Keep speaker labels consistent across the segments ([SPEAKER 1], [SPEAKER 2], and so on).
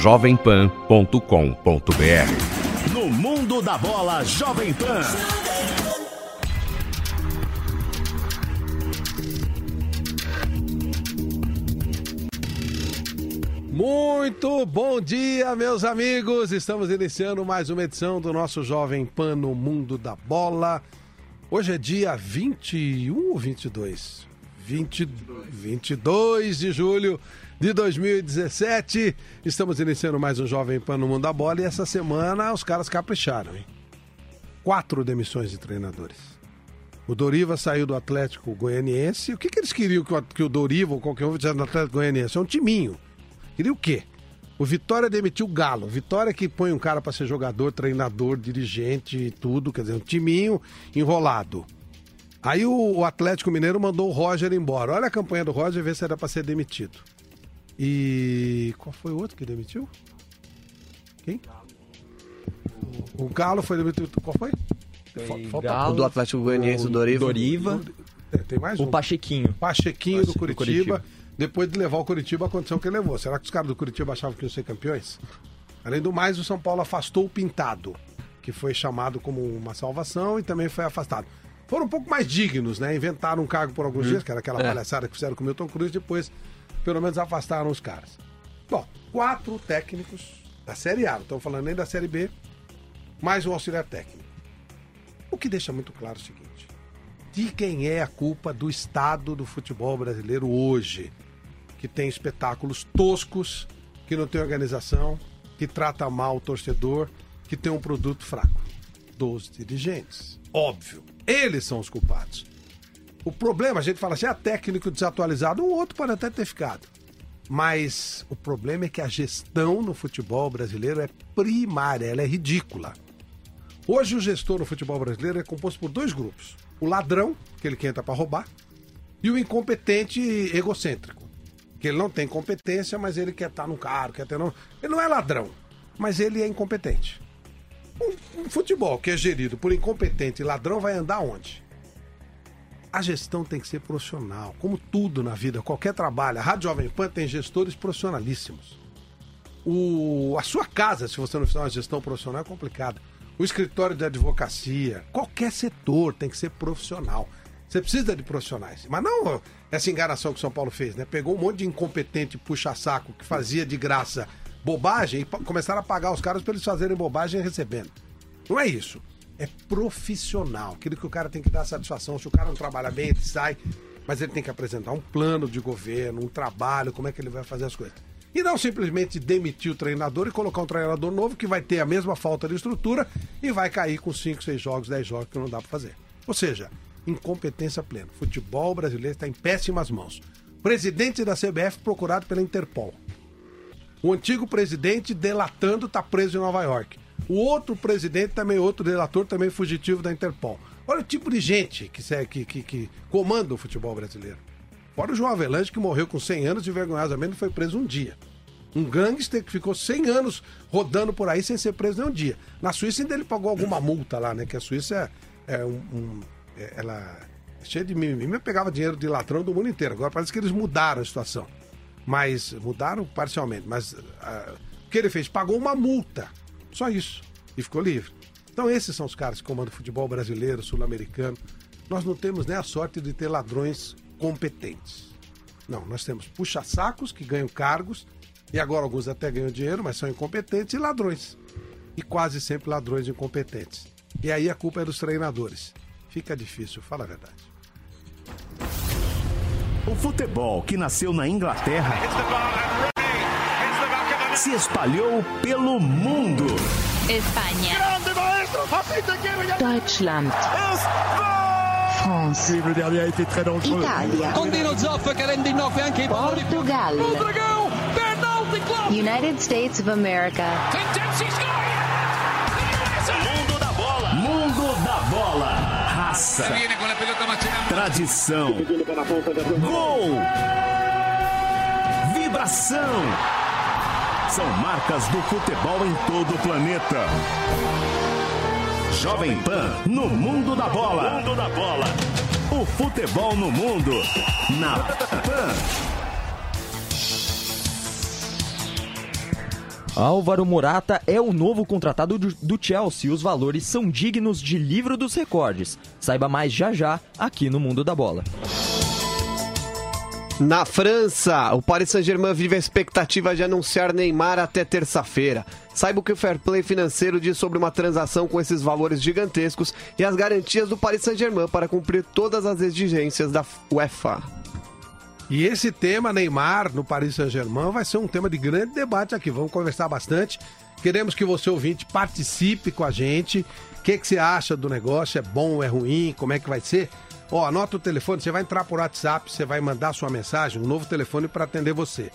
[SPEAKER 1] jovempan.com.br.
[SPEAKER 2] No mundo da bola Jovem Pan.
[SPEAKER 3] Muito bom dia, meus amigos. Estamos iniciando mais uma edição do nosso Jovem Pan no Mundo da Bola. Hoje é dia 21 ou 22? 20, 22 de julho de 2017. Estamos iniciando mais um Jovem Pan no Mundo da Bola e essa semana os caras capricharam, hein? Quatro demissões de treinadores. O Doriva saiu do Atlético Goianiense. O que, que eles queriam que o, Doriva ou qualquer um fizesse no Atlético Goianiense? É um timinho. Queria o quê? O Vitória demitiu o Galo. Vitória que põe um cara para ser jogador, treinador, dirigente e tudo, quer dizer, um timinho enrolado. Aí o, Atlético Mineiro mandou o Roger embora. Olha a campanha do Roger, vê se era para ser demitido. E qual foi o outro que demitiu? Quem? O Galo foi demitido. Qual foi? Falta-
[SPEAKER 4] Galo,
[SPEAKER 5] O do Atlético Goianiense, o Doriva.
[SPEAKER 4] Doriva,
[SPEAKER 3] É, Tem mais
[SPEAKER 4] o
[SPEAKER 3] um.
[SPEAKER 4] Pachequinho.
[SPEAKER 3] Pachequinho do
[SPEAKER 4] Pache- do
[SPEAKER 3] Curitiba,
[SPEAKER 4] Curitiba.
[SPEAKER 3] depois de levar o Curitiba, aconteceu o que levou. Será que os caras do Curitiba achavam que iam ser campeões? Além do mais, o São Paulo afastou o Pintado, que foi chamado como uma salvação e também foi afastado. Foram um pouco mais dignos, né? Inventaram um cargo por alguns dias, que era aquela palhaçada que fizeram com o Milton Cruz, depois pelo menos afastaram os caras. Bom, quatro técnicos da Série A, não estamos falando nem da Série B, mais um auxiliar técnico. O que deixa muito claro o seguinte: de quem é a culpa do estado do futebol brasileiro hoje, que tem espetáculos toscos, que não tem organização, que trata mal o torcedor, que tem um produto fraco? Dos dirigentes. Óbvio. Eles são os culpados. O problema, a gente fala assim, ah, técnico desatualizado, um outro pode até ter ficado. Mas o problema é que a gestão no futebol brasileiro é primária, ela é ridícula. Hoje o gestor no futebol brasileiro é composto por dois grupos. O ladrão, aquele que entra para roubar, e o incompetente egocêntrico. Que ele não tem competência, mas ele quer estar no carro, quer ter não. Ele não é ladrão, mas ele é incompetente. Um, um futebol que é gerido por incompetente e ladrão vai andar onde? A gestão tem que ser profissional, como tudo na vida, qualquer trabalho. A Rádio Jovem Pan tem gestores profissionalíssimos. O, a sua casa, se você não fizer uma gestão profissional, é complicado. O escritório de advocacia, qualquer setor tem que ser profissional. Você precisa de profissionais. Mas não essa enganação que o São Paulo fez, né? Pegou um monte de incompetente puxa-saco que fazia de graça bobagem e começaram a pagar os caras para eles fazerem bobagem recebendo. Não é isso. É profissional. Aquilo que o cara tem que dar satisfação. Se o cara não trabalha bem, ele sai. Mas ele tem que apresentar um plano de governo, um trabalho, como é que ele vai fazer as coisas. E não simplesmente demitir o treinador e colocar um treinador novo que vai ter a mesma falta de estrutura e vai cair com 5, 6 jogos, 10 jogos que não dá para fazer. Ou seja, incompetência plena. Futebol brasileiro está em péssimas mãos. Presidente da CBF procurado pela Interpol. O antigo presidente delatando está preso em Nova York. O outro presidente, também outro delator, também fugitivo da Interpol. Olha o tipo de gente que, que, que, que comanda o futebol brasileiro. Fora o João Avelange, que morreu com 100 anos e vergonhosamente foi preso um dia. Um gangster que ficou 100 anos rodando por aí sem ser preso nem um dia. Na Suíça ainda ele pagou alguma multa lá, né? Que a Suíça é, é um, um- é- ela é cheia de mimimi, pegava dinheiro de ladrão do mundo inteiro. Agora parece que eles mudaram a situação. Mas mudaram parcialmente. Mas ah, o que ele fez? Pagou uma multa. Só isso. E ficou livre. Então esses são os caras que comandam o futebol brasileiro, sul-americano. Nós não temos nem a sorte de ter ladrões competentes. Não, nós temos puxa-sacos que ganham cargos, e agora alguns até ganham dinheiro, mas são incompetentes, e ladrões. E quase sempre ladrões incompetentes. E aí a culpa é dos treinadores. Fica difícil, fala a verdade.
[SPEAKER 2] O futebol que nasceu na Inglaterra se espalhou pelo mundo.
[SPEAKER 6] España. Deutschland. France. Italia. Portugal. United States of America.
[SPEAKER 2] Mundo da bola. Mundo da bola. Raça. Tradição. Gol. Vibração. São marcas do futebol em todo o planeta. Jovem Pan no mundo da bola. Mundo da bola. O futebol no mundo. Na Pan.
[SPEAKER 1] Álvaro Morata é o novo contratado do, do Chelsea e os valores são dignos de livro dos recordes. Saiba mais já já aqui no Mundo da Bola.
[SPEAKER 4] Na França, o Paris Saint-Germain vive a expectativa de anunciar Neymar até terça-feira. Saiba o que o Fair Play financeiro diz sobre uma transação com esses valores gigantescos e as garantias do Paris Saint-Germain para cumprir todas as exigências da UEFA.
[SPEAKER 3] E esse tema, Neymar, no Paris Saint-Germain, vai ser um tema de grande debate aqui. Vamos conversar bastante. Queremos que você, ouvinte, participe com a gente. O que, que você acha do negócio? É bom, é ruim? Como é que vai ser? Ó, anota o telefone, você vai entrar por WhatsApp, você vai mandar sua mensagem, um novo telefone para atender você.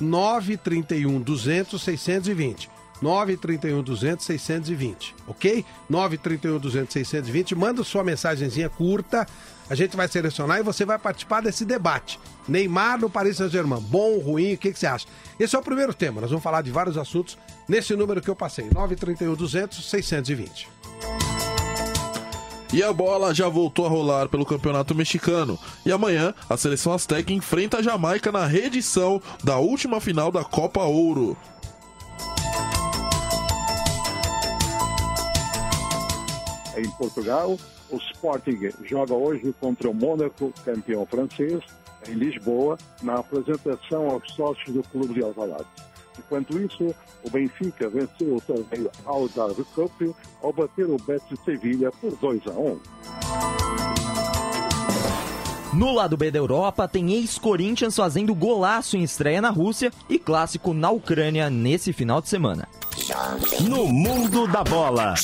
[SPEAKER 3] 931 200 620. 931 200 620, ok? 931 200 620. Manda sua mensagenzinha curta, a gente vai selecionar e você vai participar desse debate. Neymar no Paris Saint-Germain, bom, ruim, o que, que você acha? Esse é o primeiro tema, nós vamos falar de vários assuntos nesse número que eu passei, 931 200 620.
[SPEAKER 5] E a bola já voltou a rolar pelo campeonato mexicano. E amanhã a seleção Azteca enfrenta a Jamaica na reedição da última final da Copa Ouro.
[SPEAKER 7] Em Portugal, o Sporting joga hoje contra o Mônaco, campeão francês, em Lisboa, na apresentação aos sócios do Clube de Alvalade. Enquanto isso, o Benfica venceu o torneio Algarve Cup ao bater o Betis Sevilha por 2 a 1.
[SPEAKER 1] No lado B da Europa, tem ex-Corinthians fazendo golaço em estreia na Rússia e clássico na Ucrânia nesse final de semana.
[SPEAKER 2] No mundo da bola.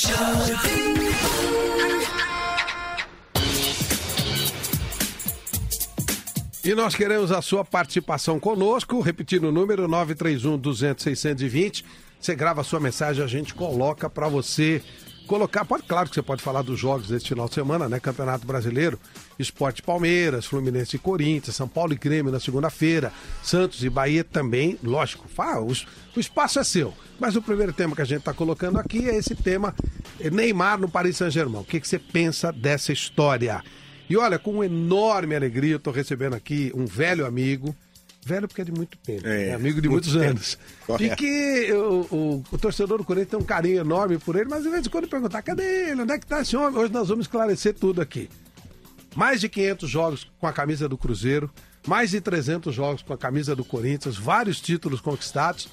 [SPEAKER 3] E nós queremos a sua participação conosco, repetindo o número 931 200 620. Você grava a sua mensagem, a gente coloca para você colocar. Pode, claro que você pode falar dos jogos desse final de semana, né? Campeonato Brasileiro, Esporte Palmeiras, Fluminense e Corinthians, São Paulo e Grêmio na segunda-feira, Santos e Bahia também, lógico. Fala, o, o espaço é seu. Mas o primeiro tema que a gente está colocando aqui é esse tema Neymar no Paris Saint-Germain. O que, que você pensa dessa história? E olha, com enorme alegria, eu estou recebendo aqui um velho amigo. Velho porque é de muito tempo,
[SPEAKER 8] É,
[SPEAKER 3] né? amigo de
[SPEAKER 8] muito
[SPEAKER 3] muitos
[SPEAKER 8] tempo.
[SPEAKER 3] anos. E
[SPEAKER 8] Correto.
[SPEAKER 3] que o, o- o torcedor do Corinthians tem um carinho enorme por ele, mas de vez em quando perguntar, cadê ele? Onde é que está esse homem? Hoje nós vamos esclarecer tudo aqui. Mais de 500 jogos com a camisa do Cruzeiro, mais de 300 jogos com a camisa do Corinthians, vários títulos conquistados,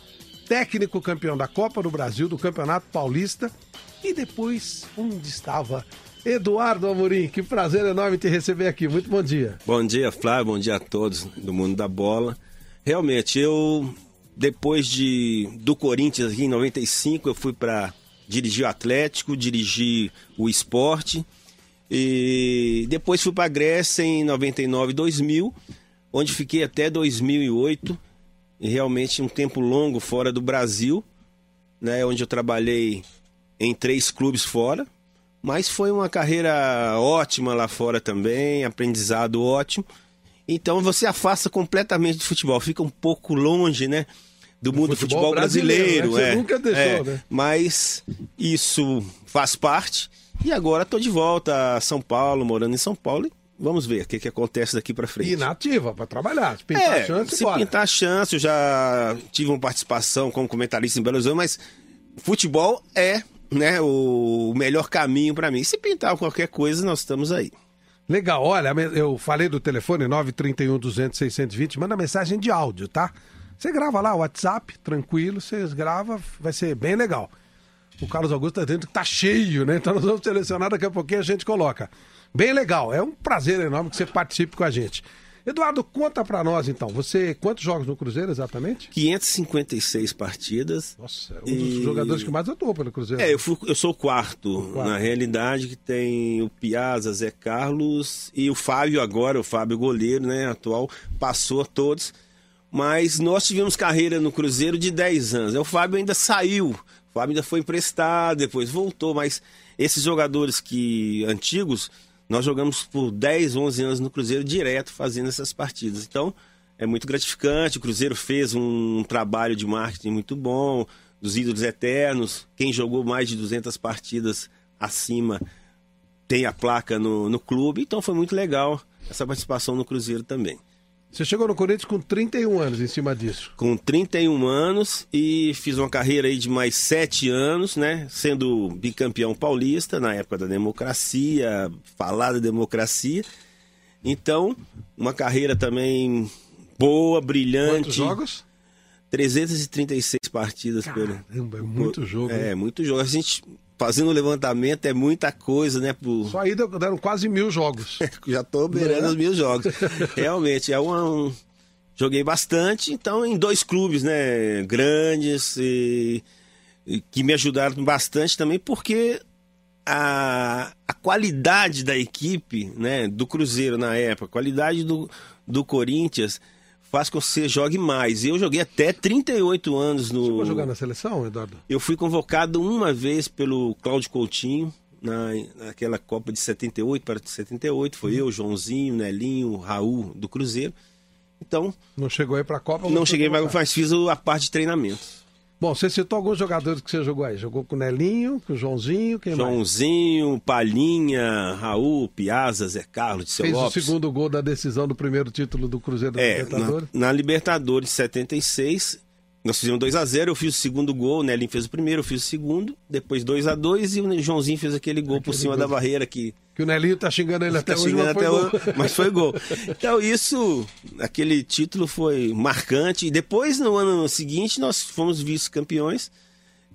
[SPEAKER 3] técnico campeão da Copa do Brasil, do Campeonato Paulista e depois onde estava Eduardo Amorim. Que prazer enorme te receber aqui. Muito bom dia.
[SPEAKER 8] Bom dia, Flávio. Bom dia a todos do mundo da bola. Realmente, eu depois de do Corinthians aqui em 95, eu fui para dirigir o Atlético, dirigir o esporte e depois fui para Grécia em 99, 2000, onde fiquei até 2008 e realmente um tempo longo fora do Brasil, né, onde eu trabalhei em três clubes fora, mas foi uma carreira ótima lá fora também, aprendizado ótimo. Então você afasta completamente do futebol, fica um pouco longe, né? Do mundo do
[SPEAKER 3] futebol
[SPEAKER 8] futebol brasileiro.
[SPEAKER 3] brasileiro, né?
[SPEAKER 8] É,
[SPEAKER 3] nunca deixou,
[SPEAKER 8] é.
[SPEAKER 3] né?
[SPEAKER 8] Mas isso faz parte. E agora estou de volta a São Paulo, morando em São Paulo. E vamos ver o que, que acontece daqui para frente.
[SPEAKER 3] E nativa, para trabalhar. Se pintar
[SPEAKER 8] É,
[SPEAKER 3] a chance,
[SPEAKER 8] se
[SPEAKER 3] bora.
[SPEAKER 8] pintar a chance, eu já tive uma participação como comentarista em Belo Horizonte, mas futebol é né, o melhor caminho para mim. Se pintar qualquer coisa, nós estamos aí.
[SPEAKER 3] Legal, olha, eu falei do telefone 931 200 620, manda mensagem de áudio, tá? Você grava lá o WhatsApp, tranquilo, você grava, vai ser bem legal. O Carlos Augusto tá dentro que tá cheio, né? Então nós vamos selecionar daqui a pouquinho a gente coloca. Bem legal, é um prazer enorme que você participe com a gente. Eduardo, conta pra nós então, você quantos jogos no Cruzeiro exatamente?
[SPEAKER 8] 556 partidas.
[SPEAKER 3] Nossa, é um dos
[SPEAKER 8] E-
[SPEAKER 3] jogadores que mais atuou pelo Cruzeiro.
[SPEAKER 8] É, eu, fui- eu sou o quarto,
[SPEAKER 3] quarto.
[SPEAKER 8] na realidade, que tem o Piazza, Zé Carlos e o Fábio agora, o Fábio goleiro, né, atual, passou a todos. Mas nós tivemos carreira no Cruzeiro de 10 anos. O Fábio ainda saiu, o Fábio ainda foi emprestado, depois voltou, mas esses jogadores que antigos, nós jogamos por 10, 11 anos no Cruzeiro direto fazendo essas partidas. Então, é muito gratificante. O Cruzeiro fez um trabalho de marketing muito bom, dos ídolos eternos. Quem jogou mais de 200 partidas acima tem a placa no, no clube. Então foi muito legal essa participação no Cruzeiro também.
[SPEAKER 3] Você chegou no Corinthians com 31 anos em cima disso.
[SPEAKER 8] com 31 anos e fiz uma carreira aí de mais sete anos, né? Sendo bicampeão paulista na época da democracia, falada democracia. Então, uma carreira também boa, brilhante.
[SPEAKER 3] Quantos jogos?
[SPEAKER 8] 336 partidas pelo.
[SPEAKER 3] Caramba, é muito jogo.
[SPEAKER 8] É,
[SPEAKER 3] hein?
[SPEAKER 8] muito jogo. A gente fazendo o levantamento é muita coisa, né? Pro...
[SPEAKER 3] Só aí deram quase mil jogos.
[SPEAKER 8] Já tô beirando
[SPEAKER 3] é?
[SPEAKER 8] os mil jogos. Realmente, é um, um- Joguei bastante, então, em dois clubes, né? Grandes e, e que me ajudaram bastante também, porque a, a qualidade da equipe, né? Do Cruzeiro na época, a qualidade do, do Corinthians faz que você jogue mais. Eu joguei até 38 anos no.
[SPEAKER 3] A jogar na seleção, Eduardo?
[SPEAKER 8] Eu fui convocado uma vez pelo Cláudio Coutinho, na, naquela Copa de 78 para 78. Foi eu, Joãozinho, Nelinho, Raul do Cruzeiro. Então,
[SPEAKER 3] Não chegou aí pra Copa?
[SPEAKER 8] não cheguei, mas mas fiz a parte de treinamento.
[SPEAKER 3] Bom, você citou alguns jogadores que você jogou aí. Jogou com o Nelinho, com o Joãozinho, quem mais?
[SPEAKER 8] Joãozinho, Palhinha, Raul, Piazza, Zé Carlos, de seu
[SPEAKER 3] Fez
[SPEAKER 8] Lopes.
[SPEAKER 3] o segundo gol da decisão do primeiro título do Cruzeiro da
[SPEAKER 8] É,
[SPEAKER 3] Libertadores.
[SPEAKER 8] na, na Libertadores 76, nós fizemos 2 a 0 eu fiz o segundo gol, o Nelinho fez o primeiro, eu fiz o segundo, depois 2 a 2 e o Joãozinho fez aquele gol por cima da barreira que
[SPEAKER 3] Que o Nelinho tá xingando ele até
[SPEAKER 8] tá
[SPEAKER 3] hoje,
[SPEAKER 8] xingando
[SPEAKER 3] mas foi
[SPEAKER 8] até
[SPEAKER 3] gol.
[SPEAKER 8] hoje, mas foi gol. Então isso, aquele título foi marcante. E depois, no ano seguinte, nós fomos vice-campeões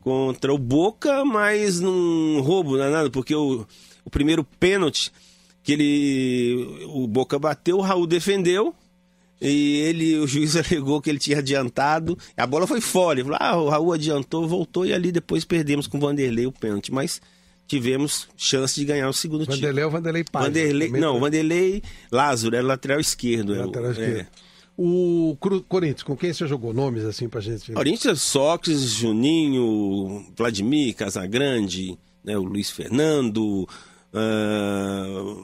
[SPEAKER 8] contra o Boca, mas num roubo, não é nada, porque o, o primeiro pênalti que ele o Boca bateu, o Raul defendeu. E ele, o juiz alegou que ele tinha adiantado. A bola foi fora. Ele falou: ah, o Raul adiantou, voltou e ali depois perdemos com o Vanderlei o pênalti. Mas tivemos chance de ganhar o segundo título.
[SPEAKER 3] Vanderlei ou Vanderlei Paz?
[SPEAKER 8] Vanderlei, não,
[SPEAKER 3] foi
[SPEAKER 8] Vanderlei Lázaro, era lateral esquerdo. é o-
[SPEAKER 3] lateral esquerdo.
[SPEAKER 8] é.
[SPEAKER 3] O Cru- Corinthians, com quem você jogou? Nomes assim pra gente?
[SPEAKER 8] Corinthians, Sócrates, Juninho, Vladimir, Casagrande, né, o Luiz Fernando, ah,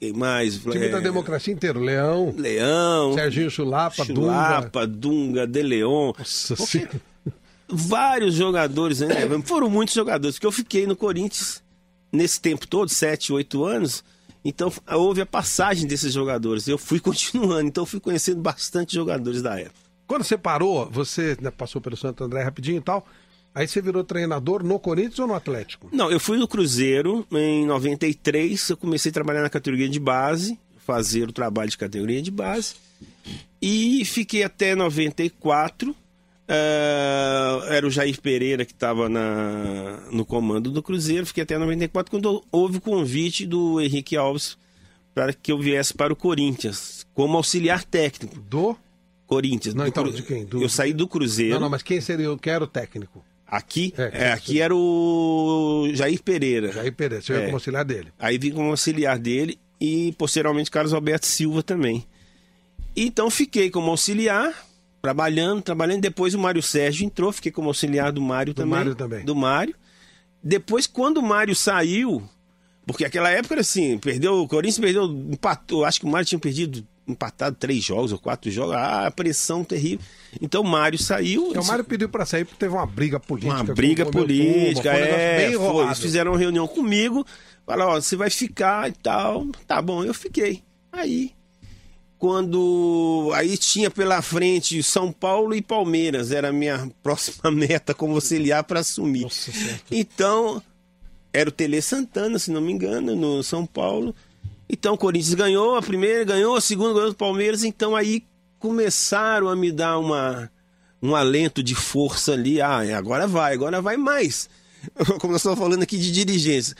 [SPEAKER 8] quem mais?
[SPEAKER 3] Time
[SPEAKER 8] É,
[SPEAKER 3] da democracia inteiro. Leão,
[SPEAKER 8] Leão,
[SPEAKER 3] Serginho Chulapa, Dunga.
[SPEAKER 8] Chulapa, Dunga, De Leon.
[SPEAKER 3] Nossa
[SPEAKER 8] Porque
[SPEAKER 3] Senhora.
[SPEAKER 8] vários jogadores, né? Foram muitos jogadores, porque eu fiquei no Corinthians nesse tempo todo, 7, 8 anos. Então houve a passagem desses jogadores. Eu fui continuando, então fui conhecendo bastante jogadores da época.
[SPEAKER 3] Quando você parou, você né, passou pelo Santo André rapidinho e tal. Aí você virou treinador no Corinthians ou no Atlético?
[SPEAKER 8] Não, eu fui no Cruzeiro em 93, eu comecei a trabalhar na categoria de base, fazer o trabalho de categoria de base. E fiquei até 94. eh, era o Jair Pereira que estava no comando do Cruzeiro. Fiquei até 94 quando houve o convite do Henrique Alves para que eu viesse para o Corinthians como auxiliar técnico.
[SPEAKER 3] Do?
[SPEAKER 8] Corinthians.
[SPEAKER 3] Não,
[SPEAKER 8] do
[SPEAKER 3] então,
[SPEAKER 8] Cru-
[SPEAKER 3] de quem? Do-
[SPEAKER 8] Eu saí do Cruzeiro.
[SPEAKER 3] Não, não, mas quem seria? Eu quero o técnico.
[SPEAKER 8] Aqui,
[SPEAKER 3] É,
[SPEAKER 8] é, aqui era o Jair Pereira.
[SPEAKER 3] Jair Pereira, você veio
[SPEAKER 8] É.
[SPEAKER 3] como auxiliar dele.
[SPEAKER 8] Aí vim como auxiliar dele e posteriormente Carlos Alberto Silva também. Então fiquei como auxiliar, trabalhando, trabalhando. Depois o Mário Sérgio entrou, fiquei como auxiliar do Mário também.
[SPEAKER 3] Mário também.
[SPEAKER 8] Do Mário. Depois, quando o Mário saiu, porque aquela época era assim, perdeu, o Corinthians perdeu, empatou, acho que o Mário tinha perdido, empatado três jogos ou quatro jogos, ah, pressão terrível. Então o Mário saiu.
[SPEAKER 3] Então, o Mário pediu pra sair porque teve uma briga política.
[SPEAKER 8] Uma briga política,
[SPEAKER 3] turma, um
[SPEAKER 8] é.
[SPEAKER 3] bem
[SPEAKER 8] foi. Eles fizeram uma reunião comigo, falaram, ó, você vai ficar e tal. Tá bom, eu fiquei. Aí, quando. Aí tinha pela frente São Paulo e Palmeiras, era a minha próxima meta como auxiliar para assumir.
[SPEAKER 3] Nossa.
[SPEAKER 8] Então, era o Tele Santana, se não me engano, no São Paulo. Então o Corinthians ganhou a primeira, ganhou a segunda, ganhou o Palmeiras. Então aí começaram a me dar uma, um alento de força ali. Ah, agora vai, agora vai mais. Como nós estamos falando aqui de dirigência.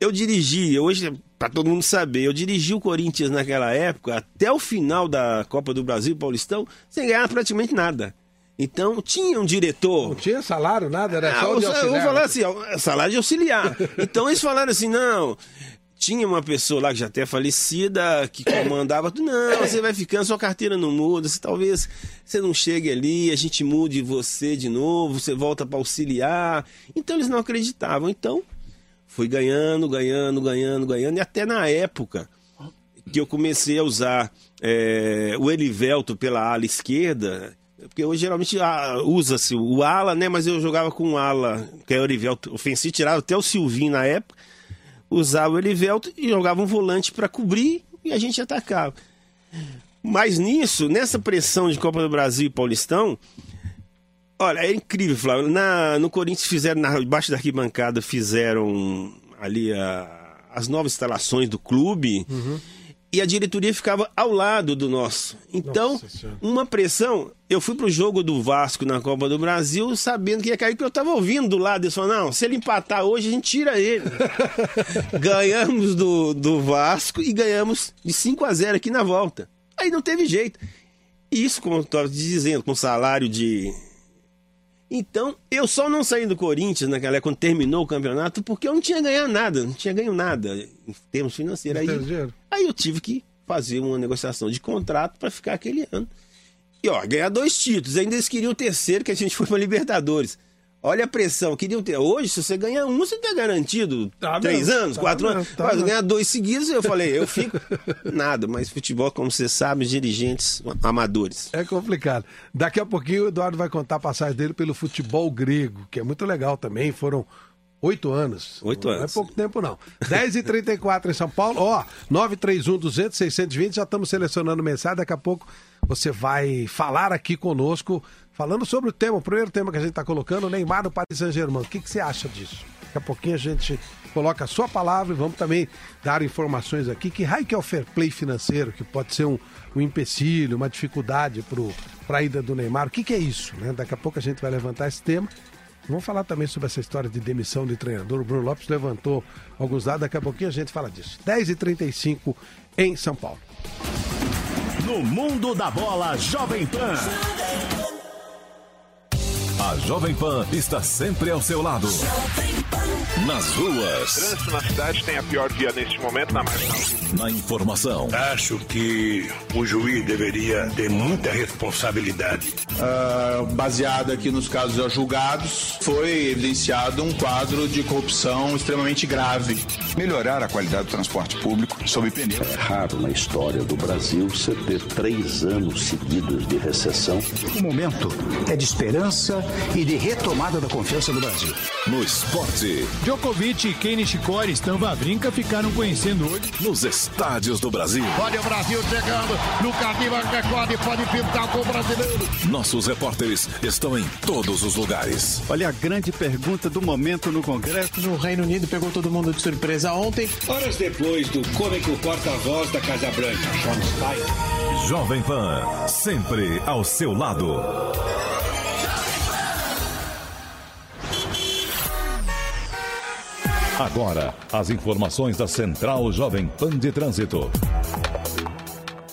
[SPEAKER 8] Eu dirigi, hoje, para todo mundo saber, eu dirigi o Corinthians naquela época até o final da Copa do Brasil Paulistão sem ganhar praticamente nada. Então tinha um diretor.
[SPEAKER 3] Não tinha salário, nada, era
[SPEAKER 8] Ah,
[SPEAKER 3] só
[SPEAKER 8] eu,
[SPEAKER 3] de
[SPEAKER 8] eu
[SPEAKER 3] auxiliar.
[SPEAKER 8] vou falar assim, salário de auxiliar. Então eles falaram assim, não. Tinha uma pessoa lá que já até é falecida, que comandava, não, você vai ficando, sua carteira não muda, se talvez você não chegue ali, a gente mude você de novo, você volta para auxiliar. Então eles não acreditavam. Então, fui ganhando, ganhando, ganhando, ganhando, e até na época que eu comecei a usar é, o Elivelto pela ala esquerda, porque hoje geralmente usa-se o ala, né? Mas eu jogava com o ala, que é o Elivelto ofensivo, tirava até o Silvinho na época, usava o Elivelto e jogava um volante para cobrir e a gente atacava. Mas nisso, nessa pressão de Copa do Brasil e Paulistão, olha, é incrível, Flávio. Na, no Corinthians fizeram, na, debaixo da arquibancada, fizeram ali a- as novas instalações do clube e a diretoria ficava ao lado do nosso. Então, uma pressão. Eu fui pro jogo do Vasco na Copa do Brasil sabendo que ia cair, porque eu tava ouvindo do lado. Eles falaram, não, se ele empatar hoje, a gente tira ele. ganhamos do, do Vasco e ganhamos de 5 a 0 aqui na volta. Aí não teve jeito. Isso, como eu estava dizendo, com salário de. Então, eu só não saí do Corinthians naquela época, quando terminou o campeonato, porque eu não tinha ganhado nada, não tinha ganho nada em termos financeiros. Aí, aí eu tive que fazer uma negociação de contrato para ficar aquele ano. E ó, ganhar dois títulos. Ainda eles queriam o terceiro, que a gente foi para Libertadores. Olha a pressão, queriam ter. Hoje, se você ganhar um, você tá garantido
[SPEAKER 3] Tá
[SPEAKER 8] três
[SPEAKER 3] mesmo,
[SPEAKER 8] anos,
[SPEAKER 3] tá
[SPEAKER 8] quatro
[SPEAKER 3] mesmo,
[SPEAKER 8] anos.
[SPEAKER 3] tá
[SPEAKER 8] Mas ganhar dois seguidos, eu falei, eu fico. Nada, mas futebol, como você sabe, dirigentes amadores.
[SPEAKER 3] É complicado. Daqui a pouquinho o Eduardo vai contar a passagem dele pelo futebol grego, que é muito legal também. Foram oito anos.
[SPEAKER 8] Oito
[SPEAKER 3] não
[SPEAKER 8] anos.
[SPEAKER 3] é pouco tempo, não. 10h34 em São Paulo. Ó, 931 200 620. Já estamos selecionando mensagem. Daqui a pouco você vai falar aqui conosco, falando sobre o tema, o primeiro tema que a gente está colocando, Neymar do Paris Saint-Germain. O que, que você acha disso? Daqui a pouquinho a gente coloca a sua palavra e vamos também dar informações aqui. Que raio que é o fair play financeiro, que pode ser um, um empecilho, uma dificuldade para a ida do Neymar. O que, que é isso? Né? Daqui a pouco a gente vai levantar esse tema. Vamos falar também sobre essa história de demissão de treinador. O Bruno Lopes levantou alguns dados, daqui a pouquinho a gente fala disso. 10h35 em São Paulo.
[SPEAKER 2] No mundo da bola, Jovem Pan.
[SPEAKER 9] A Jovem Pan está sempre ao seu lado. Nas ruas,
[SPEAKER 10] trânsito na cidade tem a pior via neste momento na marginal.
[SPEAKER 9] na informação,
[SPEAKER 11] Acho que o juiz deveria ter muita responsabilidade.
[SPEAKER 12] Ah, baseado aqui nos casos já julgados, foi evidenciado um quadro de corrupção extremamente grave.
[SPEAKER 13] Melhorar a qualidade do transporte público sob pneu.
[SPEAKER 14] É raro na história do Brasil você ter três anos seguidos de recessão.
[SPEAKER 15] O momento é de esperança e de retomada da confiança do Brasil.
[SPEAKER 9] no esporte,
[SPEAKER 16] Djokovic e Kenny Chicori estão Vavrinca ficaram conhecendo hoje.
[SPEAKER 9] nos estádios do Brasil.
[SPEAKER 11] Olha o Brasil chegando, Lucas Lima recorde, pode pintar com o brasileiro.
[SPEAKER 9] Nossos repórteres estão em todos os lugares.
[SPEAKER 17] Olha a grande pergunta do momento no Congresso.
[SPEAKER 18] O Reino Unido pegou todo mundo de surpresa ontem.
[SPEAKER 19] Horas depois do cômico porta-voz da Casa Branca, Sean Stein.
[SPEAKER 9] Jovem Pan, sempre ao seu lado. Agora, as informações da Central Jovem Pan de Trânsito.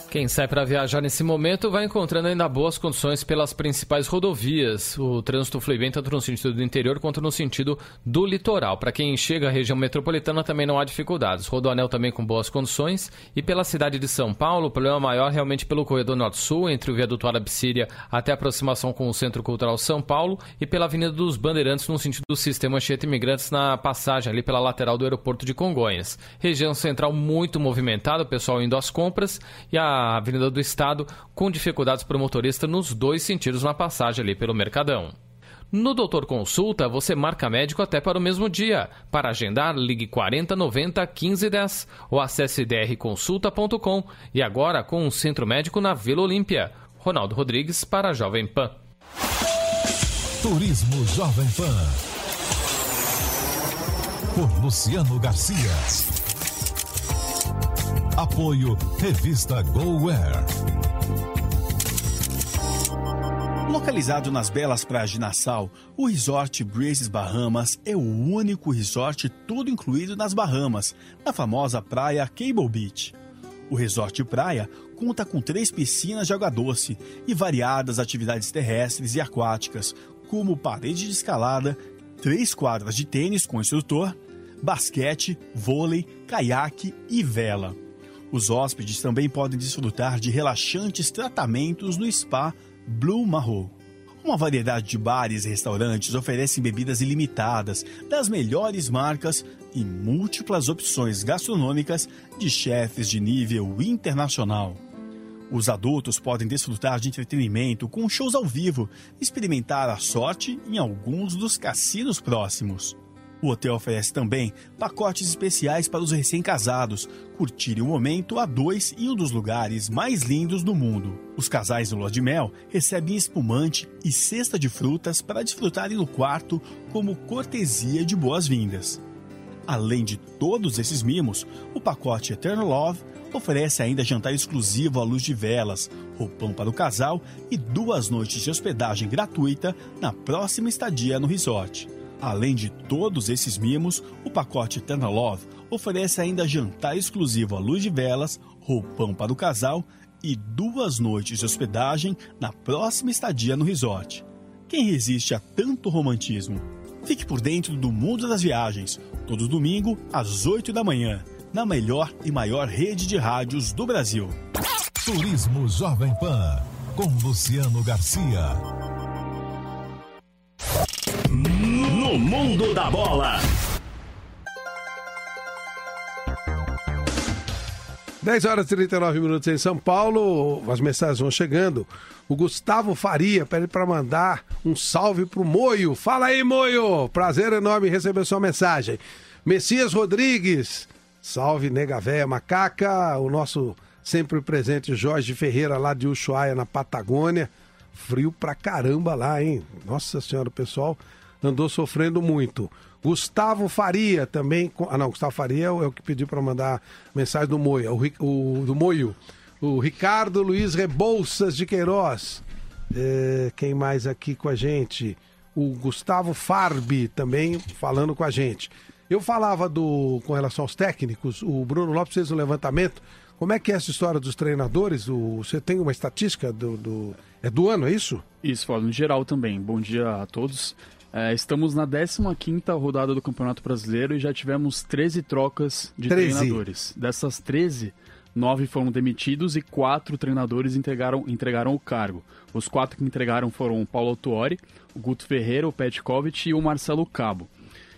[SPEAKER 20] Quem sai para viajar nesse momento vai encontrando ainda boas condições pelas principais rodovias. O trânsito flui bem tanto no sentido do interior quanto no sentido do litoral. Para quem chega à região metropolitana também não há dificuldades. Rodoanel também com boas condições. E pela cidade de São Paulo, o problema maior realmente pelo corredor norte-sul, entre o viaduto Árabe-Síria até a aproximação com o Centro Cultural São Paulo e pela Avenida dos Bandeirantes no sentido do sistema Anchieta Imigrantes na passagem ali pela lateral do aeroporto de Congonhas. Região central muito movimentada, o pessoal indo às compras e a Avenida do Estado com dificuldades para o motorista nos dois sentidos na passagem ali pelo Mercadão. No Doutor Consulta, você marca médico até para o mesmo dia. Para agendar, ligue 40 90 15 10 ou acesse drconsulta.com. E agora com um centro médico na Vila Olímpia. Ronaldo Rodrigues para a Jovem Pan.
[SPEAKER 9] Turismo Jovem Pan. Por Luciano Garcia. Apoio Revista GoWare.
[SPEAKER 17] Localizado nas belas praias de Nassau, o Resort Breezes Bahamas é o único resort tudo incluído nas Bahamas, na famosa praia Cable Beach. O Resort Praia conta com três piscinas de água doce e variadas atividades terrestres e aquáticas, como parede de escalada, três quadras de tênis com instrutor, basquete, vôlei, caiaque e vela. Os hóspedes também podem desfrutar de relaxantes tratamentos no spa Blue Marrow. Uma variedade de bares e restaurantes oferecem bebidas ilimitadas das melhores marcas e múltiplas opções gastronômicas de chefes de nível internacional. Os adultos podem desfrutar de entretenimento com shows ao vivo experimentar a sorte em alguns dos cassinos próximos. O hotel oferece também pacotes especiais para os recém-casados curtirem o momento a dois em um dos lugares mais lindos do mundo. Os casais do Lua de Mel recebem espumante e cesta de frutas para desfrutarem no quarto como cortesia de boas-vindas. Além de todos esses mimos, o pacote Eternal Love oferece ainda jantar exclusivo à luz de velas, roupão para o casal e duas noites de hospedagem gratuita na próxima estadia no resort. Além de todos esses mimos, o pacote Eternal Love oferece ainda jantar exclusivo à luz de velas, roupão para o casal e duas noites de hospedagem na próxima estadia no resort. Quem resiste a tanto romantismo? Fique por dentro do mundo das viagens, todo domingo às 8 da manhã, na melhor e maior rede de rádios do Brasil.
[SPEAKER 9] Turismo Jovem Pan, com Luciano Garcia.
[SPEAKER 2] Mundo da bola.
[SPEAKER 3] 10 horas e 39 minutos em São Paulo, as mensagens vão chegando. O Gustavo Faria pede para mandar um salve pro Moio. Fala aí, Moio! Prazer enorme receber sua mensagem. Messias Rodrigues, salve nega véia macaca, o nosso sempre presente Jorge Ferreira lá de Ushuaia, na Patagônia. Frio pra caramba lá, hein? Nossa senhora, o pessoal andou sofrendo muito. Gustavo Faria também. Ah, não, Gustavo Faria é o que pediu para mandar mensagem do Moio, o, o, do Moio. O Ricardo Luiz Rebouças de Queiroz. É, quem mais aqui com a gente? O Gustavo Farbi também falando com a gente. Eu falava do com relação aos técnicos, o Bruno Lopes fez um levantamento. Como é que é essa história dos treinadores? O, você tem uma estatística do, do, É do ano, é isso?
[SPEAKER 21] Isso, fala no geral também. Bom dia a todos. É, estamos na 15ª rodada do Campeonato Brasileiro e já tivemos 13 trocas de 13. treinadores. Dessas 13, nove foram demitidos e quatro treinadores entregaram, entregaram o cargo. Os quatro que entregaram foram o Paulo Autuori, o Guto Ferreira, o Petkovic e o Marcelo Cabo.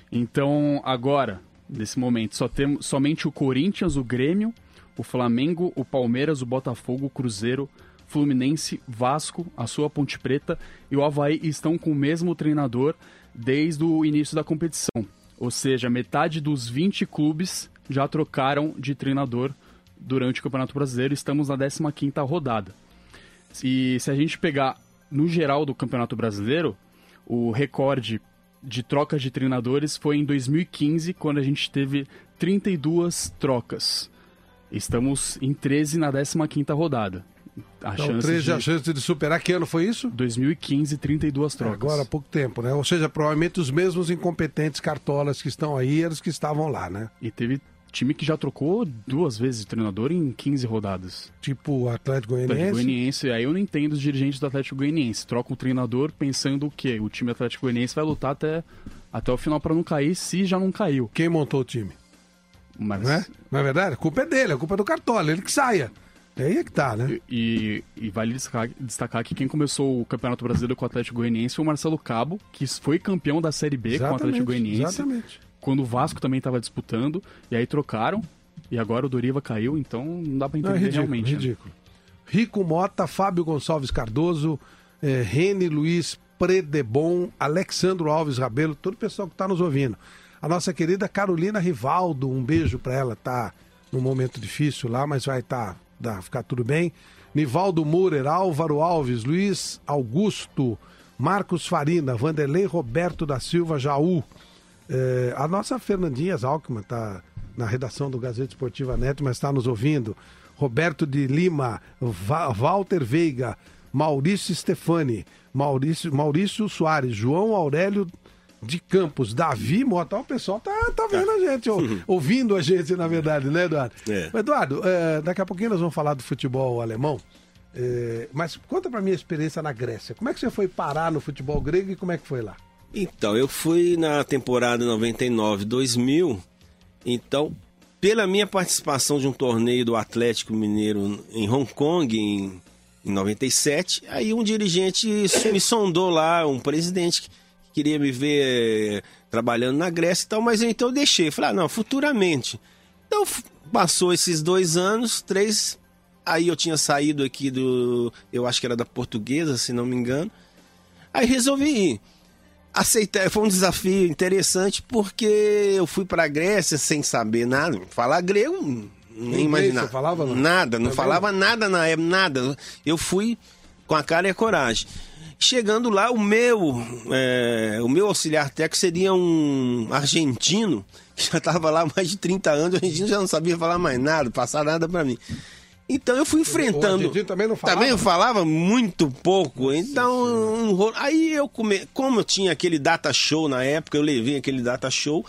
[SPEAKER 21] Então, agora, nesse momento, só temos somente o Corinthians, o Grêmio, o Flamengo, o Palmeiras, o Botafogo, o Cruzeiro, Fluminense, Vasco, a sua Ponte Preta e o Havaí estão com o mesmo treinador desde o início da competição. Ou seja, metade dos 20 clubes já trocaram de treinador durante o Campeonato Brasileiro. Estamos na 15ª rodada. E se a gente pegar no geral do Campeonato Brasileiro, o recorde de trocas de treinadores foi em 2015, quando a gente teve 32 trocas. Estamos em 13 na 15ª rodada.
[SPEAKER 3] A então, 13 de... a chance de superar. Que ano foi isso?
[SPEAKER 21] 2015, 32 trocas.
[SPEAKER 3] Agora há pouco tempo, né? Ou seja, provavelmente os mesmos incompetentes cartolas que estão aí eram os que estavam lá, né?
[SPEAKER 21] E teve time que já trocou duas vezes de treinador em 15 rodadas.
[SPEAKER 3] Tipo o Atlético Goianiense?
[SPEAKER 21] Atlético Goianiense. Aí eu não entendo os dirigentes do Atlético Goianiense. Trocam o treinador pensando o quê? O time Atlético Goianiense vai lutar até, até o final para não cair, se já não caiu.
[SPEAKER 3] Quem montou o time?
[SPEAKER 21] Mas...
[SPEAKER 3] Não, é? não é verdade? A culpa é dele, a culpa é do Cartola, ele que saia. É aí é que tá, né?
[SPEAKER 21] E, e, vale destacar, destacar, que quem começou o Campeonato Brasileiro com o Atlético Goianiense foi o Marcelo Cabo, que foi campeão da Série B exatamente, com o Atlético Goianiense. Exatamente. Quando o Vasco também estava disputando, e aí trocaram, e agora o Doriva caiu, então não dá pra entender não, é ridículo, realmente.
[SPEAKER 3] Né? Ridículo. Né? Rico Mota, Fábio Gonçalves Cardoso, eh, Rene Luiz Predebon, Alexandro Alves Rabelo, todo o pessoal que está nos ouvindo. A nossa querida Carolina Rivaldo, um beijo para ela, tá num momento difícil lá, mas vai estar, tá, ficar tudo bem. Nivaldo Murer, Álvaro Alves, Luiz Augusto, Marcos Farina, Vanderlei Roberto da Silva Jaú. É, a nossa Fernandinha Alckmin está na redação do Gazeta Esportiva Neto, mas está nos ouvindo. Roberto de Lima, Va Walter Veiga, Maurício Stefani, Maurício, Maurício Soares, João Aurélio de Campos, Davi Mota. O pessoal tá, tá vendo a gente, ouvindo a gente, na verdade, né, Eduardo? É. Eduardo, é, daqui a pouquinho nós vamos falar do futebol alemão. É, mas conta pra mim a experiência na Grécia. Como é que você foi parar no futebol grego e como é que foi lá?
[SPEAKER 8] Então, eu fui na temporada 99-2000. Então, pela minha participação de um torneio do Atlético Mineiro em Hong Kong em, em 97, aí um dirigente me sondou lá, um presidente queria me ver eh, trabalhando na Grécia e tal, mas eu, então eu deixei. Falei, ah, não, futuramente. Então passou esses dois anos, três. Aí eu tinha saído aqui do. Eu acho que era da portuguesa, se não me engano. Aí resolvi ir. Aceitei, foi um desafio interessante porque eu fui para a Grécia sem saber nada, falar grego, nem imaginar.
[SPEAKER 3] Você falava, não?
[SPEAKER 8] Nada, não
[SPEAKER 3] Também
[SPEAKER 8] falava nada na época, nada. Eu fui com a cara e a coragem. Chegando lá, o meu, é, o meu auxiliar técnico seria um argentino que já estava lá há mais de 30 anos, o argentino já não sabia falar mais nada, passar nada para mim. Então eu fui enfrentando.
[SPEAKER 3] O também não falava?
[SPEAKER 8] Também eu falava muito pouco. Então, um aí eu come... como eu tinha aquele data show na época, eu levei aquele data show.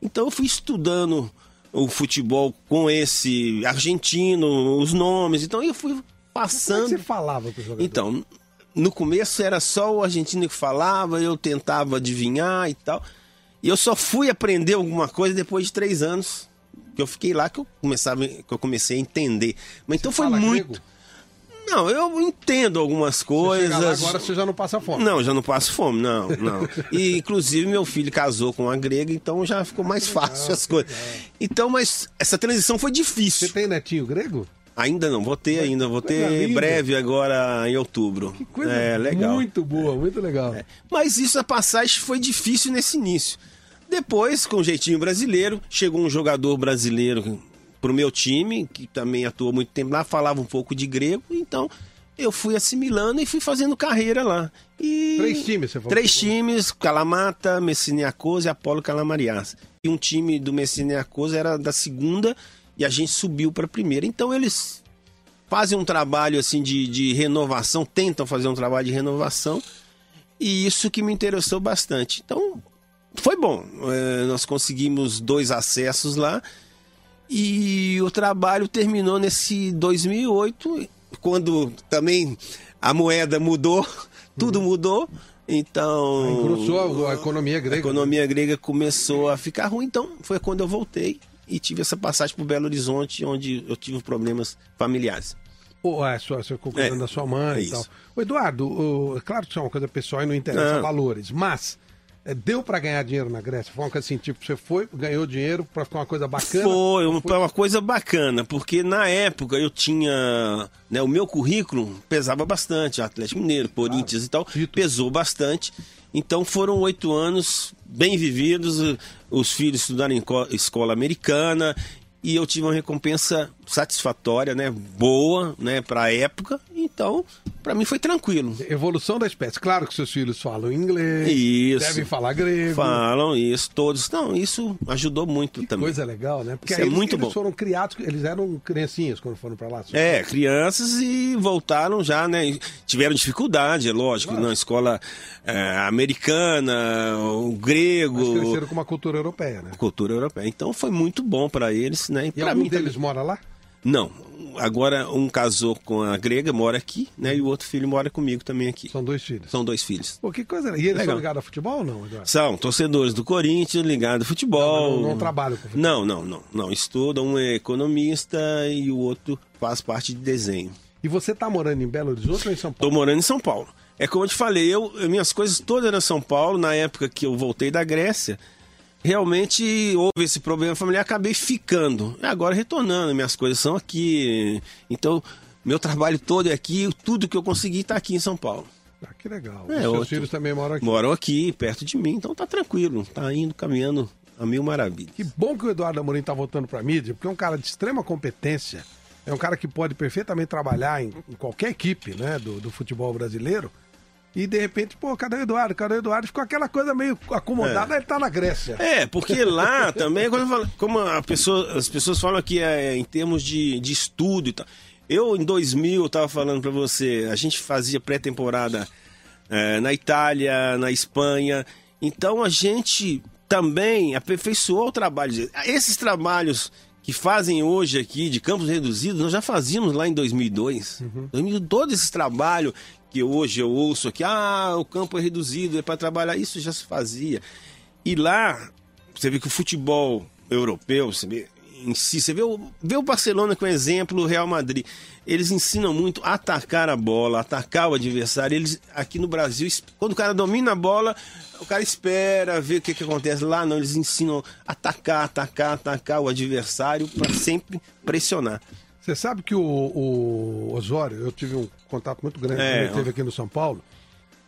[SPEAKER 8] Então eu fui estudando o futebol com esse argentino, os nomes. Então eu fui
[SPEAKER 3] Como
[SPEAKER 8] passando.
[SPEAKER 3] é que você falava com o jogador?
[SPEAKER 8] Então, no começo era só o argentino que falava, eu tentava adivinhar e tal. E eu só fui aprender alguma coisa depois de três anos. Que eu fiquei lá que eu, começava, que eu comecei a entender. Mas então foi
[SPEAKER 3] fala
[SPEAKER 8] muito.
[SPEAKER 3] grego?
[SPEAKER 8] Não, eu entendo algumas coisas.
[SPEAKER 3] Agora você já não passa fome.
[SPEAKER 8] Não, já não passo fome, não, não. E inclusive meu filho casou com uma grega, então já ficou mais fácil as coisas. Então, mas essa transição foi difícil.
[SPEAKER 3] Você tem netinho grego?
[SPEAKER 8] Ainda não, vou ter ainda, vou ter
[SPEAKER 3] linda.
[SPEAKER 8] breve agora em outubro. Que
[SPEAKER 3] Coisa
[SPEAKER 8] é, legal. É.
[SPEAKER 3] Muito boa, muito legal.
[SPEAKER 8] Mas isso, a passagem foi difícil nesse início. Depois, com o jeitinho brasileiro, chegou um jogador brasileiro pro meu time, que também atuou muito tempo lá, falava um pouco de grego, então eu fui assimilando e fui fazendo carreira lá. E
[SPEAKER 3] Três times, você falou.
[SPEAKER 8] Três times, Calamata, Messiniacos e Apolo Calamarias. E um time do Messiniacos era da segunda e a gente subiu para a primeira. Então eles fazem um trabalho assim de, de renovação, tentam fazer um trabalho de renovação. E isso que me interessou bastante. Então, foi bom. É, nós conseguimos dois acessos lá. E o trabalho terminou nesse 2008, quando também a moeda mudou, tudo mudou. Então.
[SPEAKER 3] Engrossou a- a economia grega.
[SPEAKER 8] A economia grega começou a ficar ruim. Então, foi quando eu voltei e tive essa passagem por Belo Horizonte, onde eu tive problemas familiares.
[SPEAKER 3] Pô, é, sua, ficou cuidando
[SPEAKER 8] É,
[SPEAKER 3] da sua mãe
[SPEAKER 8] é
[SPEAKER 3] e tal. Ô, Eduardo, o- é claro que isso é uma coisa pessoal e não interessa
[SPEAKER 8] Não.
[SPEAKER 3] valores, mas deu pra ganhar dinheiro na Grécia? Foi uma coisa assim, tipo, você foi, ganhou dinheiro pra ficar uma coisa bacana?
[SPEAKER 8] Foi uma, foi uma coisa bacana, porque na época eu tinha. Né, o meu currículo pesava bastante, Atlético Mineiro, Corinthians e tal, pesou bastante. Então foram oito anos bem vividos, os filhos estudaram em co- escola americana e eu tive uma recompensa satisfatória, né, boa, né, para a época. Então, para mim foi tranquilo.
[SPEAKER 3] Evolução da espécie. Claro que seus filhos falam inglês,
[SPEAKER 8] Isso.
[SPEAKER 3] devem falar grego.
[SPEAKER 8] Falam isso, todos. Não, isso ajudou muito também.
[SPEAKER 3] Coisa legal, né? Porque
[SPEAKER 8] é
[SPEAKER 3] eles,
[SPEAKER 8] muito
[SPEAKER 3] eles
[SPEAKER 8] bom.
[SPEAKER 3] foram criados, eles eram criancinhas quando foram pra lá.
[SPEAKER 8] É, crianças e voltaram já, né? e Tiveram dificuldade, é lógico, na escola é, americana, o
[SPEAKER 3] Mas
[SPEAKER 8] grego,
[SPEAKER 3] cresceram com uma cultura europeia, né?
[SPEAKER 8] cultura europeia. Então foi muito bom para eles, né?
[SPEAKER 3] E
[SPEAKER 8] pra
[SPEAKER 3] algum
[SPEAKER 8] mim
[SPEAKER 3] deles
[SPEAKER 8] também.
[SPEAKER 3] mora lá?
[SPEAKER 8] Não. Agora um casou com a grega, mora aqui, né? E o outro filho mora comigo também aqui.
[SPEAKER 3] São dois filhos.
[SPEAKER 8] São dois filhos.
[SPEAKER 3] Pô, que coisa. E eles
[SPEAKER 8] Legal.
[SPEAKER 3] são ligados a futebol ou não, Eduardo?
[SPEAKER 8] São torcedores do Corinthians, ligados ao futebol.
[SPEAKER 3] Não, não- não trabalham com futebol.
[SPEAKER 8] Não, não, não, não. Estudam, um é economista e o outro faz parte de desenho.
[SPEAKER 3] E você tá morando em Belo Horizonte ou em São Paulo?
[SPEAKER 8] Tô morando em São Paulo. É como eu te falei, eu, minhas coisas todas eram São Paulo. Na época que eu voltei da Grécia, realmente houve esse problema familiar, acabei ficando. Agora retornando, minhas coisas são aqui. Então, meu trabalho todo é aqui, tudo que eu consegui tá aqui em São Paulo.
[SPEAKER 3] Ah, que legal.
[SPEAKER 8] É,
[SPEAKER 3] Os seus filhos também moram aqui.
[SPEAKER 8] Moram aqui, perto de mim, então tá tranquilo, tá indo caminhando a mil maravilhas.
[SPEAKER 3] Que bom que o Eduardo Amorim tá voltando pra mídia, porque é um cara de extrema competência. É um cara que pode perfeitamente trabalhar em, em qualquer equipe né, do, do futebol brasileiro. E de repente, pô, cadê o Eduardo? Cadê o Eduardo? Ficou aquela coisa meio acomodada, ele tá na Grécia.
[SPEAKER 8] É, porque lá também, eu falo- como a pessoa, as pessoas falam que é em termos de, de estudo e tal. Eu, em 2000, eu tava falando pra você, a gente fazia pré-temporada é, na Itália, na Espanha. Então a gente também aperfeiçoou o trabalho. Esses trabalhos que fazem hoje aqui de campos reduzidos, nós já fazíamos lá em 2002. 2000, todo esse trabalho que hoje eu ouço aqui, ah, o campo é reduzido, é para trabalhar, isso já se fazia. E lá, você vê que o futebol europeu, você vê, em si, você vê o, vê o Barcelona com exemplo, o Real Madrid. Eles ensinam muito a atacar a bola, atacar o adversário. Eles, aqui no Brasil, quando o cara domina a bola, o cara espera ver o que, que acontece. Lá não, eles ensinam a atacar, atacar, atacar o adversário para sempre pressionar.
[SPEAKER 3] Você sabe que o, o Osório, eu tive um contato muito grande
[SPEAKER 8] É,
[SPEAKER 3] ele esteve aqui no São Paulo.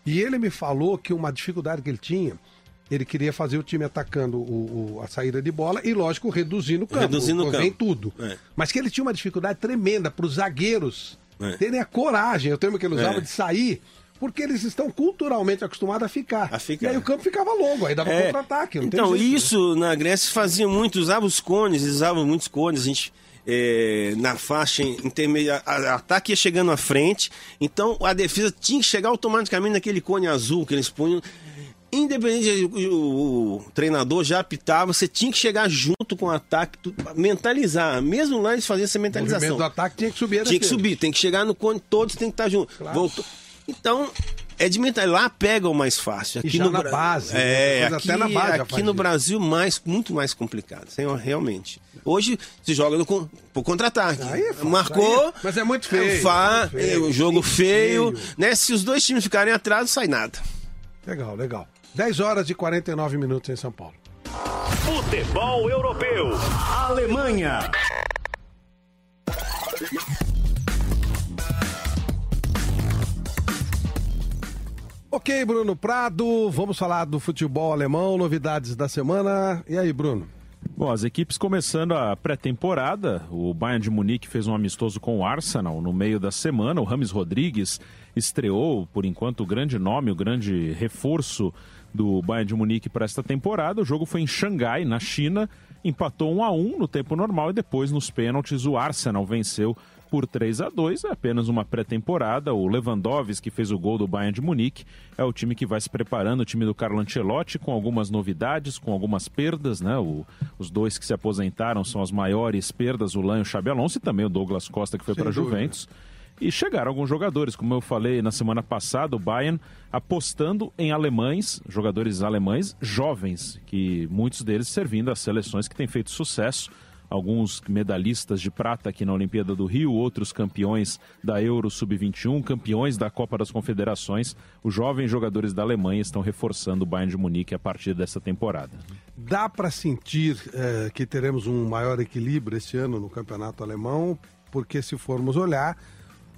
[SPEAKER 3] E ele me falou que uma dificuldade que ele tinha, ele queria fazer o time atacando o, o- a saída de bola e, lógico, reduzindo o campo.
[SPEAKER 8] Reduzindo o campo.
[SPEAKER 3] tudo.
[SPEAKER 8] É.
[SPEAKER 3] Mas que ele tinha uma dificuldade tremenda para os zagueiros
[SPEAKER 8] É.
[SPEAKER 3] terem a coragem, o termo que ele usava,
[SPEAKER 8] É.
[SPEAKER 3] de sair, porque eles estão culturalmente acostumados a ficar.
[SPEAKER 8] A ficar.
[SPEAKER 3] E aí o campo ficava longo, aí dava
[SPEAKER 8] É.
[SPEAKER 3] contra-ataque.
[SPEAKER 8] Então,
[SPEAKER 3] jeito, né?
[SPEAKER 8] isso na Grécia fazia muito, usava os cones, usava muitos cones, a gente. É, na faixa intermédia, a- a- ataque ia chegando à frente, então a defesa tinha que chegar automaticamente naquele cone azul que eles punham. Independente, o, o- o treinador já apitava, você tinha que chegar junto com o ataque, tu- mentalizar. Mesmo lá eles faziam essa
[SPEAKER 3] O
[SPEAKER 8] mentalização.
[SPEAKER 3] movimento do ataque tinha que subir a
[SPEAKER 8] Tinha que subir, tem que chegar no cone, todos tem que estar juntos. Voltou. Então, é de mental. Lá pega o mais fácil. Aqui
[SPEAKER 3] já
[SPEAKER 8] no
[SPEAKER 3] na
[SPEAKER 8] Bra-
[SPEAKER 3] base, né?
[SPEAKER 8] É,
[SPEAKER 3] Coisa
[SPEAKER 8] aqui,
[SPEAKER 3] até na base
[SPEAKER 8] aqui no. Brasil, mais, muito mais complicado. Senhor, realmente. Hoje se joga no, pro contra-ataque.
[SPEAKER 3] É
[SPEAKER 8] Marcou.
[SPEAKER 3] aí é- mas é muito feio,
[SPEAKER 8] Fa,
[SPEAKER 3] muito feio,
[SPEAKER 8] é, o jogo feio,
[SPEAKER 3] feio.
[SPEAKER 8] Né? Se os dois times ficarem atrás, não sai nada.
[SPEAKER 3] Legal, legal. 10 horas e 49 minutos em São Paulo.
[SPEAKER 2] Futebol europeu. Alemanha.
[SPEAKER 3] Ok, Bruno Prado, vamos falar do futebol alemão, novidades da semana. E aí, Bruno?
[SPEAKER 22] Bom, as equipes começando a pré-temporada, o Bayern de Munique fez um amistoso com o Arsenal no meio da semana. O Rames Rodrigues estreou, por enquanto, o grande nome, o grande reforço do Bayern de Munique para esta temporada. O jogo foi em Xangai, na China, empatou 1 a 1 no tempo normal e depois nos pênaltis o Arsenal venceu por 3 a 2 é apenas uma pré-temporada. O Lewandowski, que fez o gol do Bayern de Munique, é o time que vai se preparando, o time do Carlo Ancelotti, com algumas novidades, com algumas perdas, né? O- os dois que se aposentaram são as maiores perdas, o Lan e o Xabi Alonso, e também o Douglas Costa, que foi para a. Juventus. E chegaram alguns jogadores, como eu falei na semana passada, o Bayern apostando em alemães, jogadores alemães jovens, que muitos deles servindo às seleções que têm feito sucesso. Alguns medalhistas de prata aqui na Olimpíada do Rio, outros campeões da Euro Sub-21, campeões da Copa das Confederações. Os jovens jogadores da Alemanha estão reforçando o Bayern de Munique a partir dessa temporada.
[SPEAKER 3] Dá para sentir eh, que teremos um maior equilíbrio esse ano no campeonato alemão, porque se formos olhar,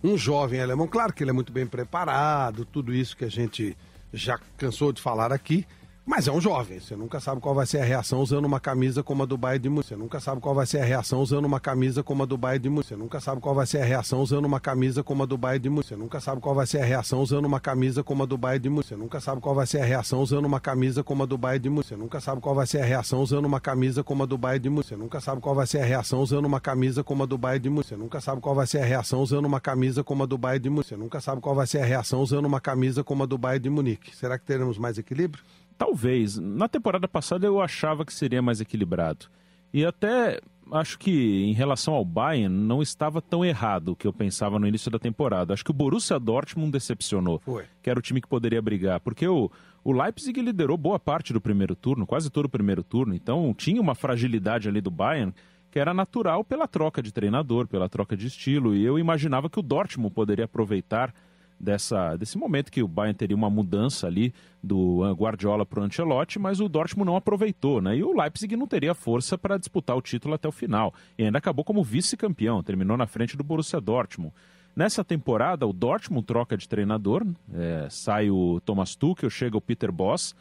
[SPEAKER 3] um jovem alemão, claro que ele é muito bem preparado, tudo isso que a gente já cansou de falar aqui, mas é um jovem, você nunca sabe qual vai ser a reação usando uma camisa como a do Bayern de Munique, você nunca sabe qual vai ser a reação usando uma camisa como a do Bayern de Munique, você nunca sabe qual vai ser a reação usando uma camisa como a do Bayern de Munique, você nunca sabe qual vai ser a reação usando uma camisa como a do Bayern de Munique, você nunca sabe qual vai ser a reação usando uma camisa como a do Bayern de Munique, você nunca sabe qual vai ser a reação usando uma camisa como a do Bayern de Munique, você nunca sabe qual vai ser a reação usando uma camisa como a do Bayern de Munique, você nunca sabe qual vai ser a reação usando uma camisa como a do Bayern de Munique, você nunca sabe qual vai ser a reação usando uma camisa como a do Bayern de Munique. Será que teremos mais equilíbrio?
[SPEAKER 22] Talvez. Na temporada passada eu achava que seria mais equilibrado. E até acho que em relação ao Bayern não estava tão errado o que eu pensava no início da temporada. Acho que o Borussia Dortmund decepcionou.
[SPEAKER 3] Foi.
[SPEAKER 22] Que era o time que poderia brigar. Porque o, o Leipzig liderou boa parte do primeiro turno, quase todo o primeiro turno. Então tinha uma fragilidade ali do Bayern que era natural pela troca de treinador, pela troca de estilo. E eu imaginava que o Dortmund poderia aproveitar dessa, desse momento que o Bayern teria uma mudança ali do Guardiola para o Ancelotti, mas o Dortmund não aproveitou, né? E o Leipzig não teria força para disputar o título até o final. E ainda acabou como vice-campeão, terminou na frente do Borussia Dortmund. Nessa temporada, o Dortmund troca de treinador, eh, sai o Thomas Tuchel, chega o Peter Boss.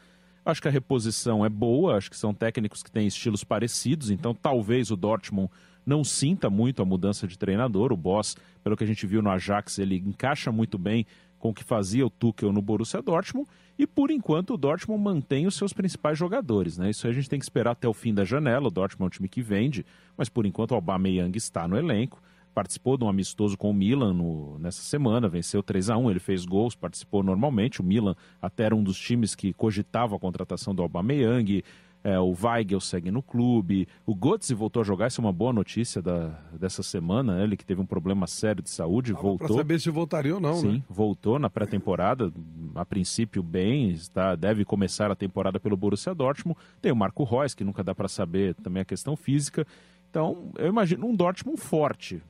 [SPEAKER 22] Acho que a reposição é boa, acho que são técnicos que têm estilos parecidos, então talvez o Dortmund não sinta muito a mudança de treinador. O Boss, pelo que a gente viu no Ajax, ele encaixa muito bem com o que fazia o Tuchel no Borussia Dortmund. E por enquanto o Dortmund mantém os seus principais jogadores, né? Isso a gente tem que esperar até o fim da janela. O Dortmund é um time que vende, mas por enquanto o Aubameyang está no elenco. Participou de um amistoso com o Milan no- nessa semana, venceu 3 a 1 ele fez gols, participou normalmente. O Milan até era um dos times que cogitava a contratação do Aubameyang. É, o Weigel segue no clube. O Götze voltou a jogar, isso é uma boa notícia da, dessa semana. né? Ele que teve um problema sério de saúde,
[SPEAKER 3] Para
[SPEAKER 22] voltou.
[SPEAKER 3] saber se voltaria ou não,
[SPEAKER 22] Sim,
[SPEAKER 3] né?
[SPEAKER 22] voltou na pré-temporada, a princípio bem, está, deve começar a temporada pelo Borussia Dortmund. Tem o Marco Reus, que nunca dá para saber também a questão física. Então, eu imagino um Dortmund forte.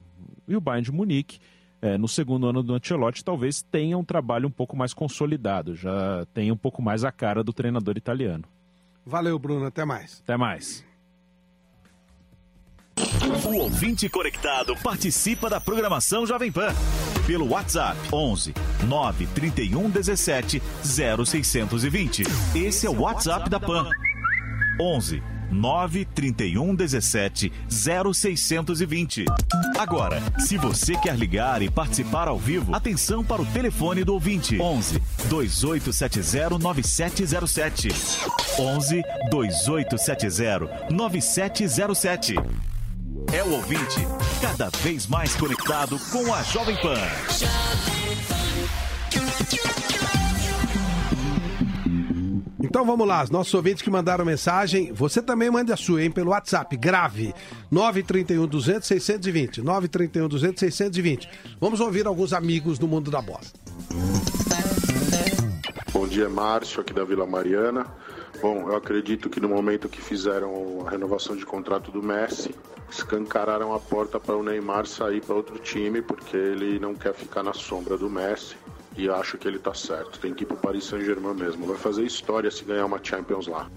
[SPEAKER 22] E o Bayern de Munique, eh, no segundo ano do Ancelotti, talvez tenha um trabalho um pouco mais consolidado, já tenha um pouco mais a cara do treinador italiano.
[SPEAKER 3] Valeu, Bruno. Até mais.
[SPEAKER 22] Até mais.
[SPEAKER 2] O ouvinte conectado participa da programação Jovem Pan.
[SPEAKER 23] pelo WhatsApp 11 931 17 0620. Esse é o WhatsApp da PAN. 11 931 17 0620. Agora, se você quer ligar e participar ao vivo, atenção para o telefone do ouvinte: 11 2870 9707. 11 2870 9707. É o ouvinte cada vez mais conectado com a Jovem Pan.
[SPEAKER 3] Então vamos lá, os nossos ouvintes que mandaram mensagem, você também mande a sua, hein, pelo WhatsApp, grave 931 200 620, 931 200 620. Vamos ouvir alguns amigos do mundo da bola.
[SPEAKER 24] Bom dia, Márcio, aqui da Vila Mariana. Bom, eu acredito que no momento que fizeram a renovação de contrato do Messi, escancararam a porta para o Neymar sair para outro time, porque ele não quer ficar na sombra do Messi e acho que ele tá certo. Tem que ir pro Paris Saint-Germain mesmo. Vai fazer história se ganhar uma Champions lá.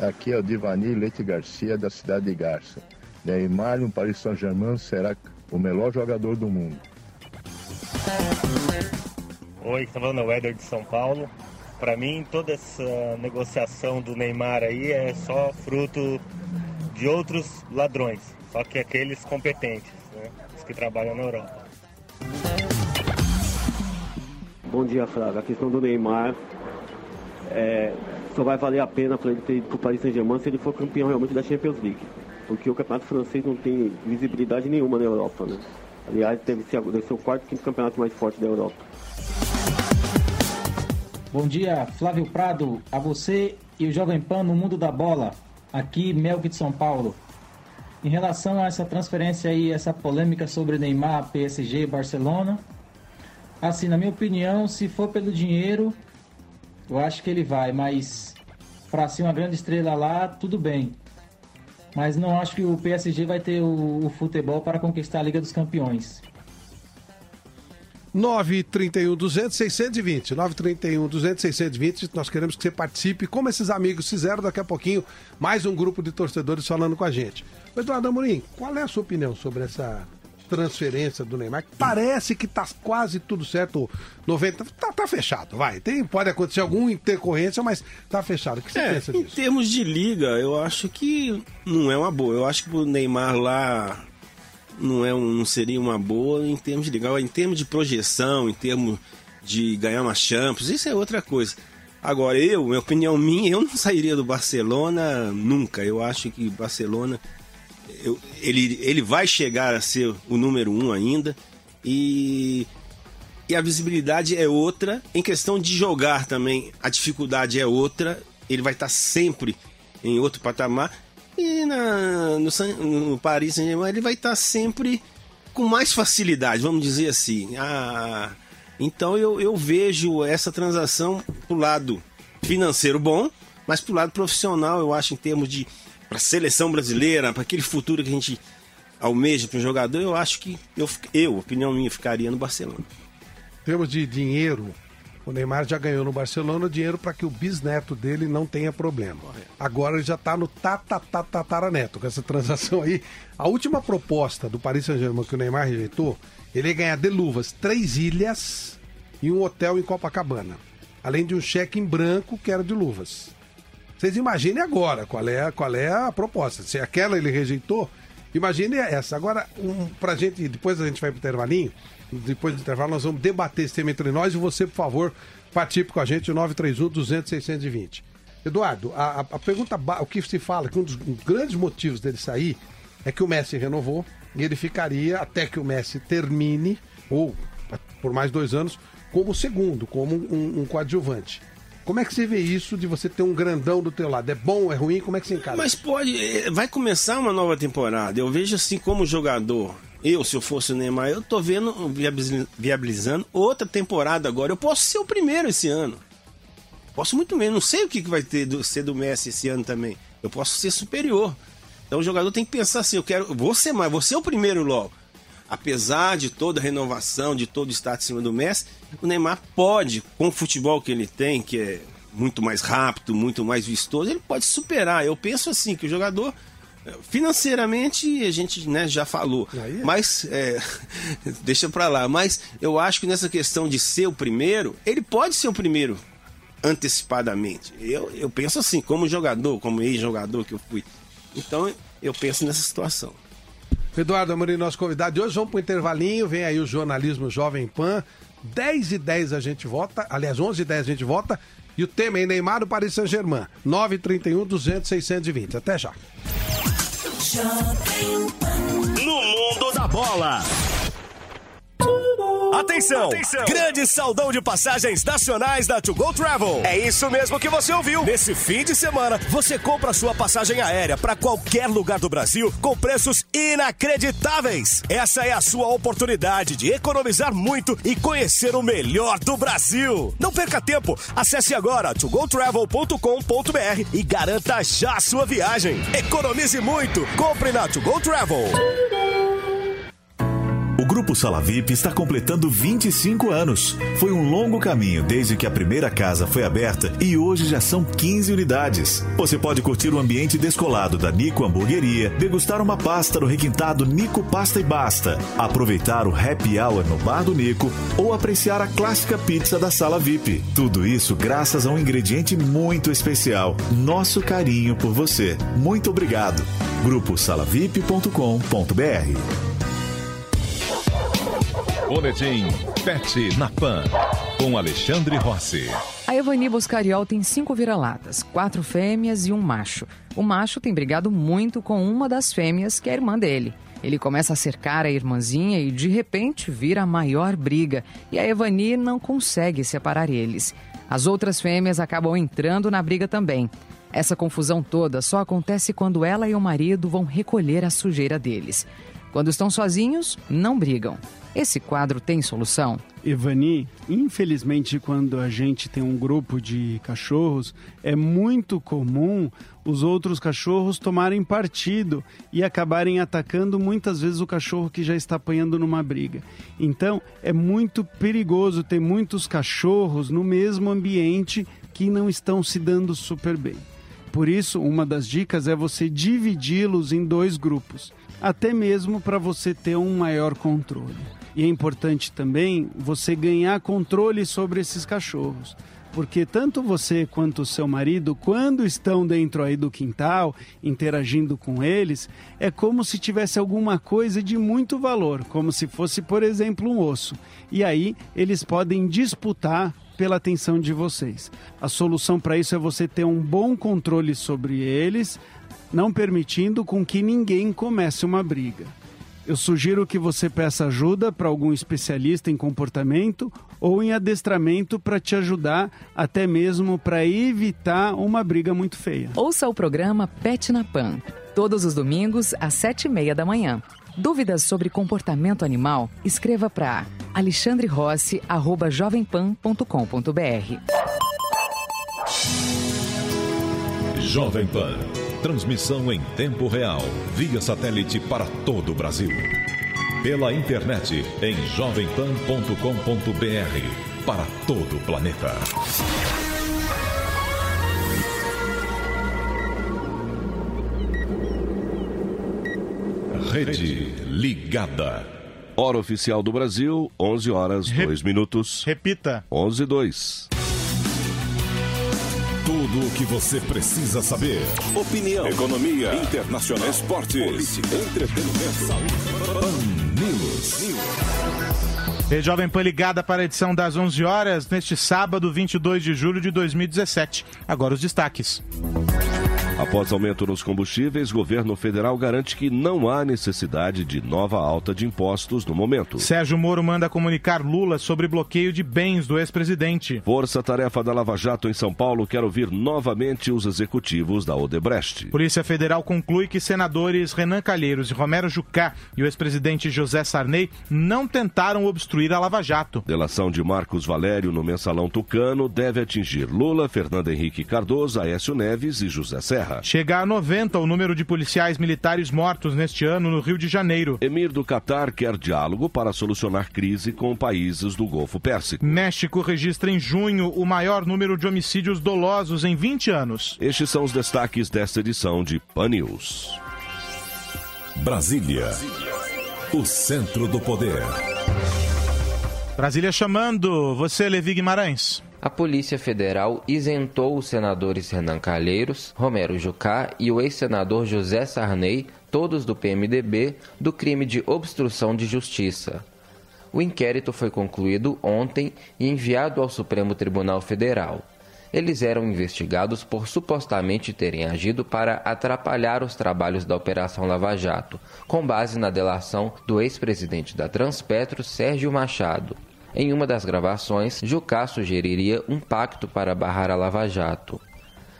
[SPEAKER 25] Aqui é o Divani Leite Garcia, da cidade de Garça. Neymar no Paris Saint-Germain será o melhor jogador do mundo.
[SPEAKER 26] Oi, tá falando é o Éder de São Paulo. Para mim, toda essa negociação do Neymar aí é só fruto de outros ladrões, só que aqueles competentes, né? os que trabalham na Europa.
[SPEAKER 27] Bom dia, Flávio. A questão do Neymar é, só vai valer a pena para ele ter ido para o Paris Saint-Germain se ele for campeão realmente da Champions League. Porque o campeonato francês não tem visibilidade nenhuma na Europa, né? Aliás, deve ser, deve ser o quarto, quinto campeonato mais forte da Europa.
[SPEAKER 28] Bom dia, Flávio Prado, a você e o Jovem Pan no Mundo da Bola. Aqui, Melk de São Paulo. Em relação a essa transferência aí, essa polêmica sobre Neymar, PSG Barcelona, assim, na minha opinião, se for pelo dinheiro, eu acho que ele vai, mas para ser uma grande estrela lá, tudo bem. Mas não acho que o PSG vai ter o, o futebol para conquistar a Liga dos Campeões.
[SPEAKER 3] 931 200 620. 931 200 620. Nós queremos que você participe, como esses amigos fizeram daqui a pouquinho. Mais um grupo de torcedores falando com a gente. Eduardo Amorim, qual é a sua opinião sobre essa transferência do Neymar? Parece que tá quase tudo certo. 90. Tá, tá fechado, vai. Tem, pode acontecer alguma intercorrência, mas tá fechado. O que você
[SPEAKER 8] é,
[SPEAKER 3] pensa
[SPEAKER 8] em
[SPEAKER 3] disso?
[SPEAKER 8] termos de liga, eu acho que não é uma boa. Eu acho que o Neymar lá não, é um, não seria uma boa em termos de liga. Em termos de projeção, em termos de ganhar uma Champions, isso é outra coisa. Agora, eu, minha opinião minha, eu não sairia do Barcelona nunca. Eu acho que Barcelona eu, ele, ele vai chegar a ser o número um ainda e, e a visibilidade é outra. Em questão de jogar também, a dificuldade é outra. Ele vai estar sempre em outro patamar. E na, no, no Paris Saint-Germain ele vai estar sempre com mais facilidade, vamos dizer assim. Ah, então eu, eu vejo essa transação pro lado financeiro bom, mas pro lado profissional, eu acho, em termos de para a seleção brasileira, para aquele futuro que a gente almeja para o jogador, eu acho que eu, eu, opinião minha, ficaria no Barcelona.
[SPEAKER 3] Em termos de dinheiro, o Neymar já ganhou no Barcelona dinheiro para que o bisneto dele não tenha problema. Agora ele já está no tatataraneto com essa transação aí. A última proposta do Paris Saint-Germain que o Neymar rejeitou, ele ia ganhar de luvas três ilhas e um hotel em Copacabana. Além de um cheque em branco que era de luvas. Vocês imaginem agora qual é, qual é a proposta. Se aquela ele rejeitou, imagine essa. Agora, um, pra gente, depois a gente vai pro intervalinho, depois do intervalo nós vamos debater esse tema entre nós e você, por favor, participe com a gente, 931 200 620. Eduardo, a, a pergunta, o que se fala, que um dos grandes motivos dele sair é que o Messi renovou e ele ficaria até que o Messi termine, ou por mais dois anos, como segundo, como um, um coadjuvante. Como é que você vê isso de você ter um grandão do teu lado? É bom, é ruim? Como é que você encara?
[SPEAKER 8] Mas pode, eh, vai começar uma nova temporada. Eu vejo assim como jogador. Eu, se eu fosse o Neymar, eu tô vendo viabilizando outra temporada agora. Eu posso ser o primeiro esse ano. Posso muito menos. Não sei o que vai ter do, ser do Messi esse ano também. Eu posso ser superior. Então o jogador tem que pensar assim: eu quero. Ser mais, vou ser o primeiro logo. Apesar de toda a renovação, de todo o status em cima do Messi, o Neymar pode, com o futebol que ele tem, que é muito mais rápido, muito mais vistoso, ele pode superar. Eu penso assim, que o jogador Financeiramente, a gente né, já falou. Mas, é, deixa pra lá. Mas eu acho que nessa questão de ser o primeiro, ele pode ser o primeiro antecipadamente. Eu, eu penso assim, como jogador, como ex-jogador que eu fui. Então, eu penso nessa situação.
[SPEAKER 3] Eduardo Amorim, nosso convidado de hoje. Vamos para o intervalinho. Vem aí o jornalismo Jovem Pan. 10 e 10 a gente vota. Aliás, 11 e 10 a gente vota. E o tema é Neymar do Paris Saint-Germain. 931 200 620. Até já.
[SPEAKER 29] No mundo da bola.
[SPEAKER 2] Atenção! Atenção! Grande saldão de passagens nacionais da To Go Travel. É isso mesmo que você ouviu. Nesse fim de semana, você compra sua passagem aérea para qualquer lugar do Brasil com preços inacreditáveis. Essa é a sua oportunidade de economizar muito e conhecer o melhor do Brasil. Não perca tempo. Acesse agora togotravel.com.br e garanta já a sua viagem. Economize muito. Compre na To Go Travel.
[SPEAKER 23] O Grupo Sala VIP está completando 25 anos. Foi um longo caminho desde que a primeira casa foi aberta e hoje já são 15 unidades. Você pode curtir o ambiente descolado da Nico Hamburgueria, degustar uma pasta no requintado Nico Pasta e Basta, aproveitar o happy hour no Bar do Nico ou apreciar a clássica pizza da Sala VIP. Tudo isso graças a um ingrediente muito especial: nosso carinho por você. Muito obrigado. Grupo salavip.com.br
[SPEAKER 9] Boletim Pet na Pan, com Alexandre Rossi.
[SPEAKER 30] A Evani Boscariol tem cinco vira-latas, quatro fêmeas e um macho. O macho tem brigado muito com uma das fêmeas, que é a irmã dele. Ele começa a cercar a irmãzinha e de repente vira a maior briga. E a Evani não consegue separar eles. As outras fêmeas acabam entrando na briga também. Essa confusão toda só acontece quando ela e o marido vão recolher a sujeira deles. Quando estão sozinhos, não brigam. Esse quadro tem solução?
[SPEAKER 31] Evani, infelizmente, quando a gente tem um grupo de cachorros, é muito comum os outros cachorros tomarem partido e acabarem atacando muitas vezes o cachorro que já está apanhando numa briga. Então, é muito perigoso ter muitos cachorros no mesmo ambiente que não estão se dando super bem. Por isso, uma das dicas é você dividi-los em dois grupos, até mesmo para você ter um maior controle. E é importante também você ganhar controle sobre esses cachorros. Porque tanto você quanto o seu marido, quando estão dentro aí do quintal, interagindo com eles, é como se tivesse alguma coisa de muito valor, como se fosse, por exemplo, um osso. E aí eles podem disputar pela atenção de vocês. A solução para isso é você ter um bom controle sobre eles, não permitindo com que ninguém comece uma briga. Eu sugiro que você peça ajuda para algum especialista em comportamento ou em adestramento para te ajudar, até mesmo para evitar uma briga muito feia.
[SPEAKER 30] Ouça o programa Pet na Pan, todos os domingos às sete e meia da manhã. Dúvidas sobre comportamento animal? Escreva para alexandrerossi@jovempan.com.br.
[SPEAKER 9] Jovem Pan. Transmissão em tempo real, via satélite para todo o Brasil. Pela internet em jovempan.com.br para todo o planeta. Rede Ligada.
[SPEAKER 32] Hora oficial do Brasil, 11 horas, 2 minutos.
[SPEAKER 33] Repita.
[SPEAKER 32] 11 2.
[SPEAKER 9] Tudo o que você precisa saber.
[SPEAKER 32] Opinião,
[SPEAKER 9] Economia,
[SPEAKER 32] internacional,
[SPEAKER 9] esportes,
[SPEAKER 32] política,
[SPEAKER 9] entretenimento. Pan News.
[SPEAKER 33] Rede Jovem Pan ligada para a edição das 11 horas neste sábado, 22 de julho de 2017. Agora os destaques.
[SPEAKER 32] Após aumento nos combustíveis, governo federal garante que não há necessidade de nova alta de impostos no momento.
[SPEAKER 33] Sérgio Moro manda comunicar Lula sobre bloqueio de bens do ex-presidente.
[SPEAKER 32] Força-tarefa da Lava Jato em São Paulo quer ouvir novamente os executivos da Odebrecht.
[SPEAKER 33] Polícia Federal conclui que senadores Renan Calheiros e Romero Jucá e o ex-presidente José Sarney não tentaram obstruir a Lava Jato.
[SPEAKER 32] Delação de Marcos Valério no mensalão tucano deve atingir Lula, Fernando Henrique Cardoso, Aécio Neves e José Serra.
[SPEAKER 33] Chega a 90 o número de policiais militares mortos neste ano no Rio de Janeiro.
[SPEAKER 32] Emir do Catar quer diálogo para solucionar crise com países do Golfo Pérsico.
[SPEAKER 33] México registra em junho o maior número de homicídios dolosos em 20 anos.
[SPEAKER 32] Estes são os destaques desta edição de Pan News.
[SPEAKER 9] Brasília. O centro do poder.
[SPEAKER 33] Brasília chamando. Você, Levi Guimarães.
[SPEAKER 34] A Polícia Federal isentou os senadores Renan Calheiros, Romero Jucá e o ex-senador José Sarney, todos do PMDB, do crime de obstrução de justiça. O inquérito foi concluído ontem e enviado ao Supremo Tribunal Federal. Eles eram investigados por supostamente terem agido para atrapalhar os trabalhos da Operação Lava Jato, com base na delação do ex-presidente da Transpetro, Sérgio Machado. Em uma das gravações, Jucá sugeriria um pacto para barrar a Lava Jato.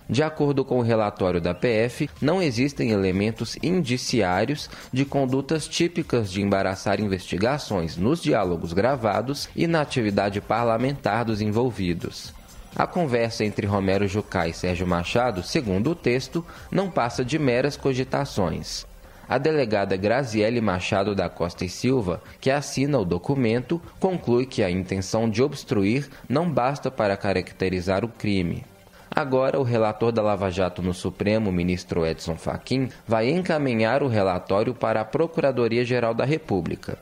[SPEAKER 34] De acordo com o relatório da PF, não existem elementos indiciários de condutas típicas de embaraçar investigações nos diálogos gravados e na atividade parlamentar dos envolvidos. A conversa entre Romero Jucá e Sérgio Machado, segundo o texto, não passa de meras cogitações. A delegada Graziele Machado da Costa e Silva, que assina o documento, conclui que a intenção de obstruir não basta para caracterizar o crime. Agora, o relator da Lava Jato no Supremo, ministro Edson Fachin, vai encaminhar o relatório para a Procuradoria-Geral da República.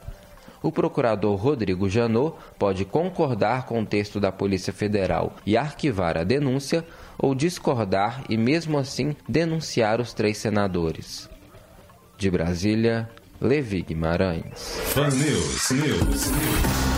[SPEAKER 34] O procurador Rodrigo Janot pode concordar com o texto da Polícia Federal e arquivar a denúncia, ou discordar e, mesmo assim, denunciar os três senadores. De Brasília, Levi Guimarães.
[SPEAKER 9] Fan News, News.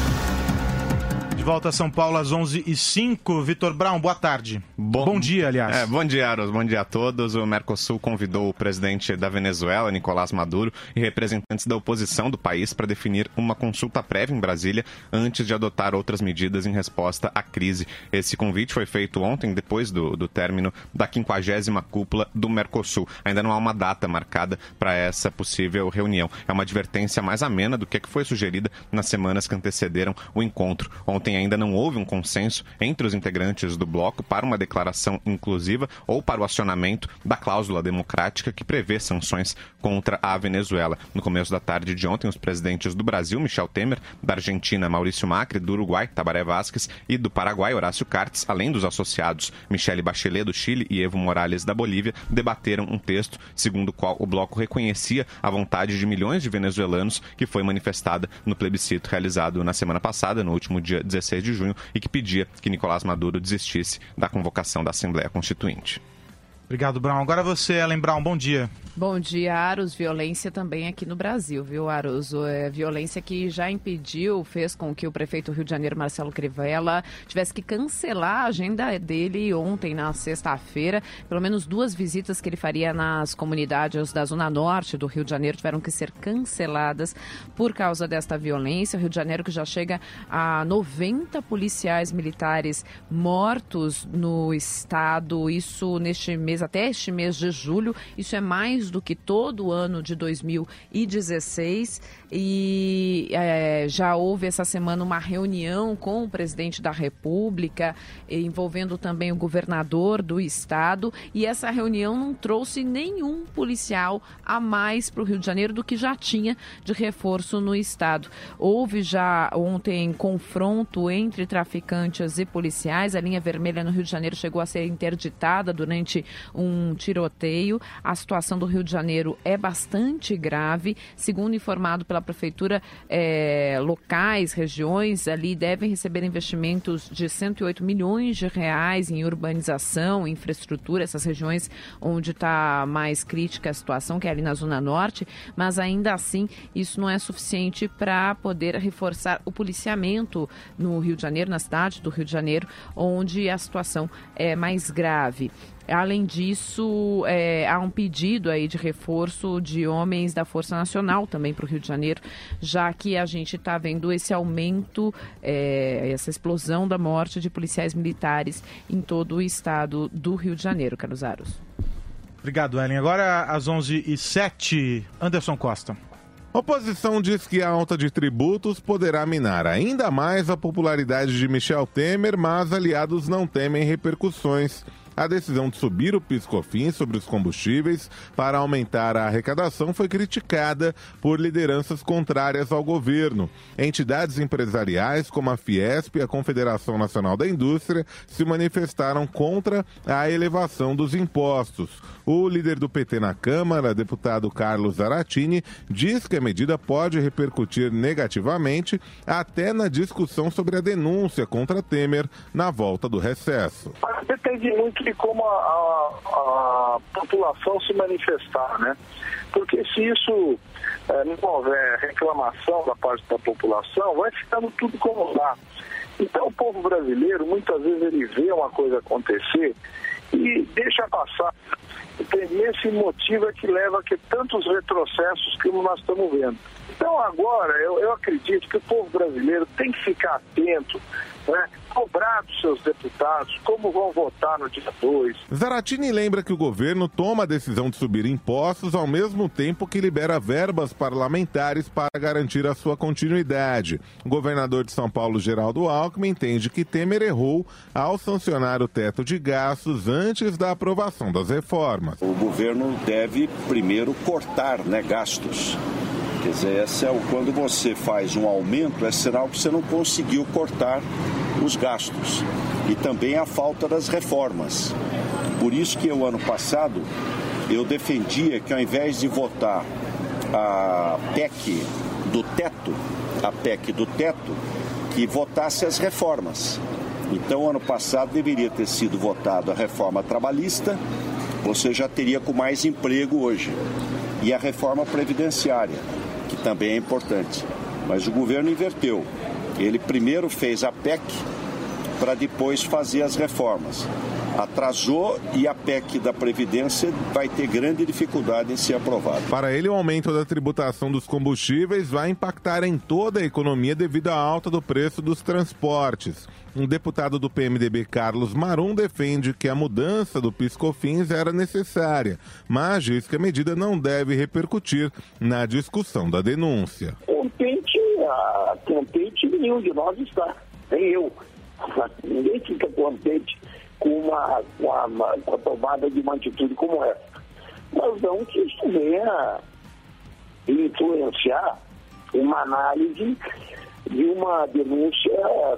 [SPEAKER 33] De volta a São Paulo às 11h05. Vitor Brown, boa tarde. Bom, bom dia, aliás.
[SPEAKER 35] É, bom dia, Aros. Bom dia a todos. O Mercosul convidou o presidente da Venezuela, Nicolás Maduro, e representantes da oposição do país para definir uma consulta prévia em Brasília antes de adotar outras medidas em resposta à crise. Esse convite foi feito ontem, depois do, do término da 50 cúpula do Mercosul. Ainda não há uma data marcada para essa possível reunião. É uma advertência mais amena do que que foi sugerida nas semanas que antecederam o encontro. Ontem ainda não houve um consenso entre os integrantes do bloco para uma declaração inclusiva ou para o acionamento da cláusula democrática que prevê sanções contra a Venezuela. No começo da tarde de ontem, os presidentes do Brasil, Michel Temer, da Argentina, Maurício Macri, do Uruguai, Tabaré Vázquez e do Paraguai, Horácio Cartes, além dos associados Michele Bachelet do Chile e Evo Morales da Bolívia, debateram um texto segundo o qual o bloco reconhecia a vontade de milhões de venezuelanos que foi manifestada no plebiscito realizado na semana passada, no último dia 16 de junho, e que pedia que Nicolás Maduro desistisse da convocação da Assembleia Constituinte.
[SPEAKER 33] Obrigado, Brown. Agora você, Ellen Brown, bom dia.
[SPEAKER 36] Bom dia, Aros. Violência também aqui no Brasil, viu, Aros? É, violência que já impediu, fez com que o prefeito do Rio de Janeiro, Marcelo Crivella, tivesse que cancelar a agenda dele ontem, na sexta-feira. Pelo menos duas visitas que ele faria nas comunidades da Zona Norte do Rio de Janeiro tiveram que ser canceladas por causa desta violência. O Rio de Janeiro que já chega a 90 policiais militares mortos no estado, isso neste mês até este mês de julho. Isso é mais do que todo o ano de 2016. E é, já houve essa semana uma reunião com o presidente da República, envolvendo também o governador do estado. E essa reunião não trouxe nenhum policial a mais para o Rio de Janeiro do que já tinha de reforço no estado. Houve já ontem confronto entre traficantes e policiais. A linha vermelha no Rio de Janeiro chegou a ser interditada durante um tiroteio. A situação do Rio de Janeiro é bastante grave, segundo informado pela prefeitura, é, locais, regiões ali devem receber investimentos de 108 milhões de reais em urbanização, infraestrutura, essas regiões onde está mais crítica a situação, que é ali na Zona Norte, mas ainda assim isso não é suficiente para poder reforçar o policiamento no Rio de Janeiro, na cidade do Rio de Janeiro, onde a situação é mais grave. Além disso, é, há um pedido aí de reforço de homens da Força Nacional também para o Rio de Janeiro, já que a gente está vendo esse aumento, é, essa explosão da morte de policiais militares em todo o estado do Rio de Janeiro, Carlos Aros.
[SPEAKER 33] Obrigado, Ellen. Agora às 11h07, Anderson Costa.
[SPEAKER 37] Oposição diz que a alta de tributos poderá minar ainda mais a popularidade de Michel Temer, mas aliados não temem repercussões. A decisão de subir o piscofim sobre os combustíveis para aumentar a arrecadação foi criticada por lideranças contrárias ao governo. Entidades empresariais como a Fiesp e a Confederação Nacional da Indústria se manifestaram contra a elevação dos impostos. O líder do PT na Câmara, deputado Carlos Zaratini, diz que a medida pode repercutir negativamente até na discussão sobre a denúncia contra Temer na volta do recesso.
[SPEAKER 38] Depende muito de como a, a, a população se manifestar, né? Porque se isso é, não houver reclamação da parte da população, vai ficando tudo como lá. Então o povo brasileiro, muitas vezes ele vê uma coisa acontecer e deixa passar. E esse motivo é que leva a que tantos retrocessos que nós estamos vendo. Então agora eu, eu acredito que o povo brasileiro tem que ficar atento né, cobrar dos seus deputados como vão votar no dia 2.
[SPEAKER 37] Zaratini lembra que o governo toma a decisão de subir impostos ao mesmo tempo que libera verbas parlamentares para garantir a sua continuidade. O governador de São Paulo, Geraldo Alckmin, entende que Temer errou ao sancionar o teto de gastos antes da aprovação das reformas.
[SPEAKER 39] O governo deve primeiro cortar né, gastos. Quer dizer, é o, quando você faz um aumento, é sinal que você não conseguiu cortar os gastos. E também a falta das reformas. Por isso que o ano passado eu defendia que ao invés de votar a PEC do teto, a PEC do teto, que votasse as reformas. Então, ano passado deveria ter sido votada a reforma trabalhista, você já teria com mais emprego hoje, e a reforma previdenciária que também é importante. Mas o governo inverteu. Ele primeiro fez a PEC para depois fazer as reformas. Atrasou e a PEC da Previdência vai ter grande dificuldade em ser aprovada.
[SPEAKER 37] Para ele, o aumento da tributação dos combustíveis vai impactar em toda a economia devido à alta do preço dos transportes. Um deputado do PMDB, Carlos Marum, defende que a mudança do PiscoFins era necessária, mas diz que a medida não deve repercutir na discussão da denúncia.
[SPEAKER 38] Contente, contente nenhum de nós está, nem eu. Ninguém fica contente com, uma, com, uma, com a tomada de uma atitude como essa. Mas não que isso venha influenciar uma análise de uma denúncia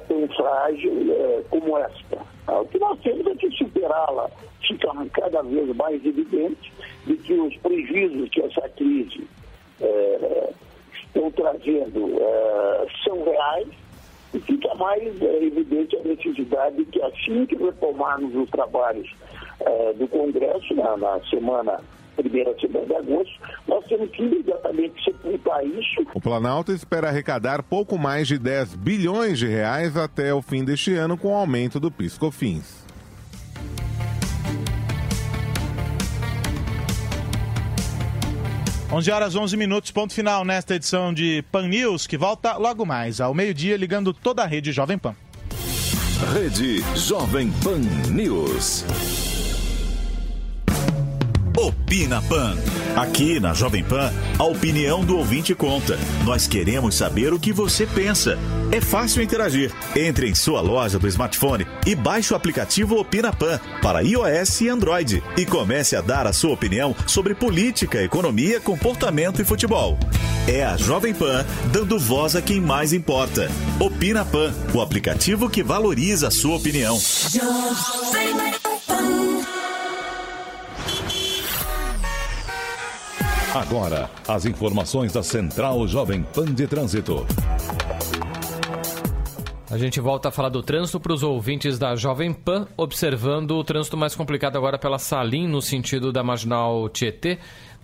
[SPEAKER 38] tão frágil é, como esta. Ah, o que nós temos é que superá-la. Fica cada vez mais evidente de que os prejuízos que essa crise é, estão trazendo é, são reais e fica mais evidente a necessidade de que assim que retomarmos os trabalhos do Congresso na, na semana primeira semana de agosto, nós temos que imediatamente sepultar isso.
[SPEAKER 37] O Planalto espera arrecadar pouco mais de 10 bilhões de reais até o fim deste ano com o aumento do PiscoFins.
[SPEAKER 33] Onze horas 11 minutos, ponto final nesta edição de Pan News, que volta logo mais ao meio-dia, ligando toda a rede Jovem Pan.
[SPEAKER 9] Rede Jovem Pan News.
[SPEAKER 23] Opina Pan. Aqui na Jovem Pan, a opinião do ouvinte conta. Nós queremos saber o que você pensa. É fácil interagir. Entre em sua loja do smartphone e baixe o aplicativo Opina Pan para iOS e Android e comece a dar a sua opinião sobre política, economia, comportamento e futebol. É a Jovem Pan dando voz a quem mais importa. Opina Pan, o aplicativo que valoriza a sua opinião.
[SPEAKER 9] Agora, as informações da Central Jovem Pan de Trânsito.
[SPEAKER 20] A gente volta a falar do trânsito para os ouvintes da Jovem Pan, observando o trânsito mais complicado agora pela Salim, no sentido da Marginal Tietê.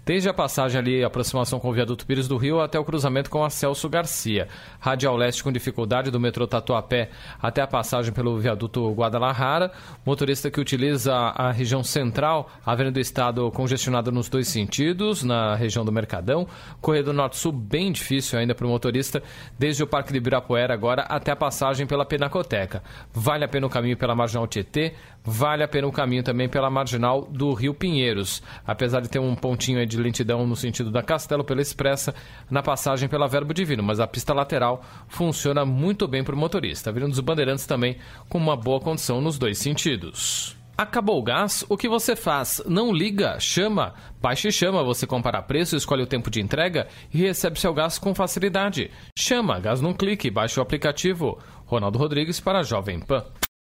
[SPEAKER 20] Desde a passagem ali, aproximação com o viaduto Pires do Rio até o cruzamento com a Celso Garcia. Radial Leste com dificuldade do metrô Tatuapé até a passagem pelo viaduto Guadalajara. Motorista que utiliza a região central, a Avenida do Estado congestionada nos dois sentidos, na região do Mercadão. Corredor Norte-Sul bem difícil ainda para o motorista, desde o Parque de Ibirapuera agora até a passagem pela Penacoteca. Vale a pena o caminho pela Marginal Tietê, vale a pena o caminho também pela Marginal do Rio Pinheiros. Apesar de ter um pontinho aí de lentidão no sentido da Castelo pela Expressa na passagem pela Verbo Divino, mas a pista lateral funciona muito bem para o motorista. A dos Bandeirantes também com uma boa condição nos dois sentidos. Acabou o gás? O que você faz? Não liga, chama. Baixe e chama, você compara preço, escolhe o tempo de entrega e recebe seu gás com facilidade. Chama, gás num clique, baixe o aplicativo. Ronaldo Rodrigues para a Jovem Pan.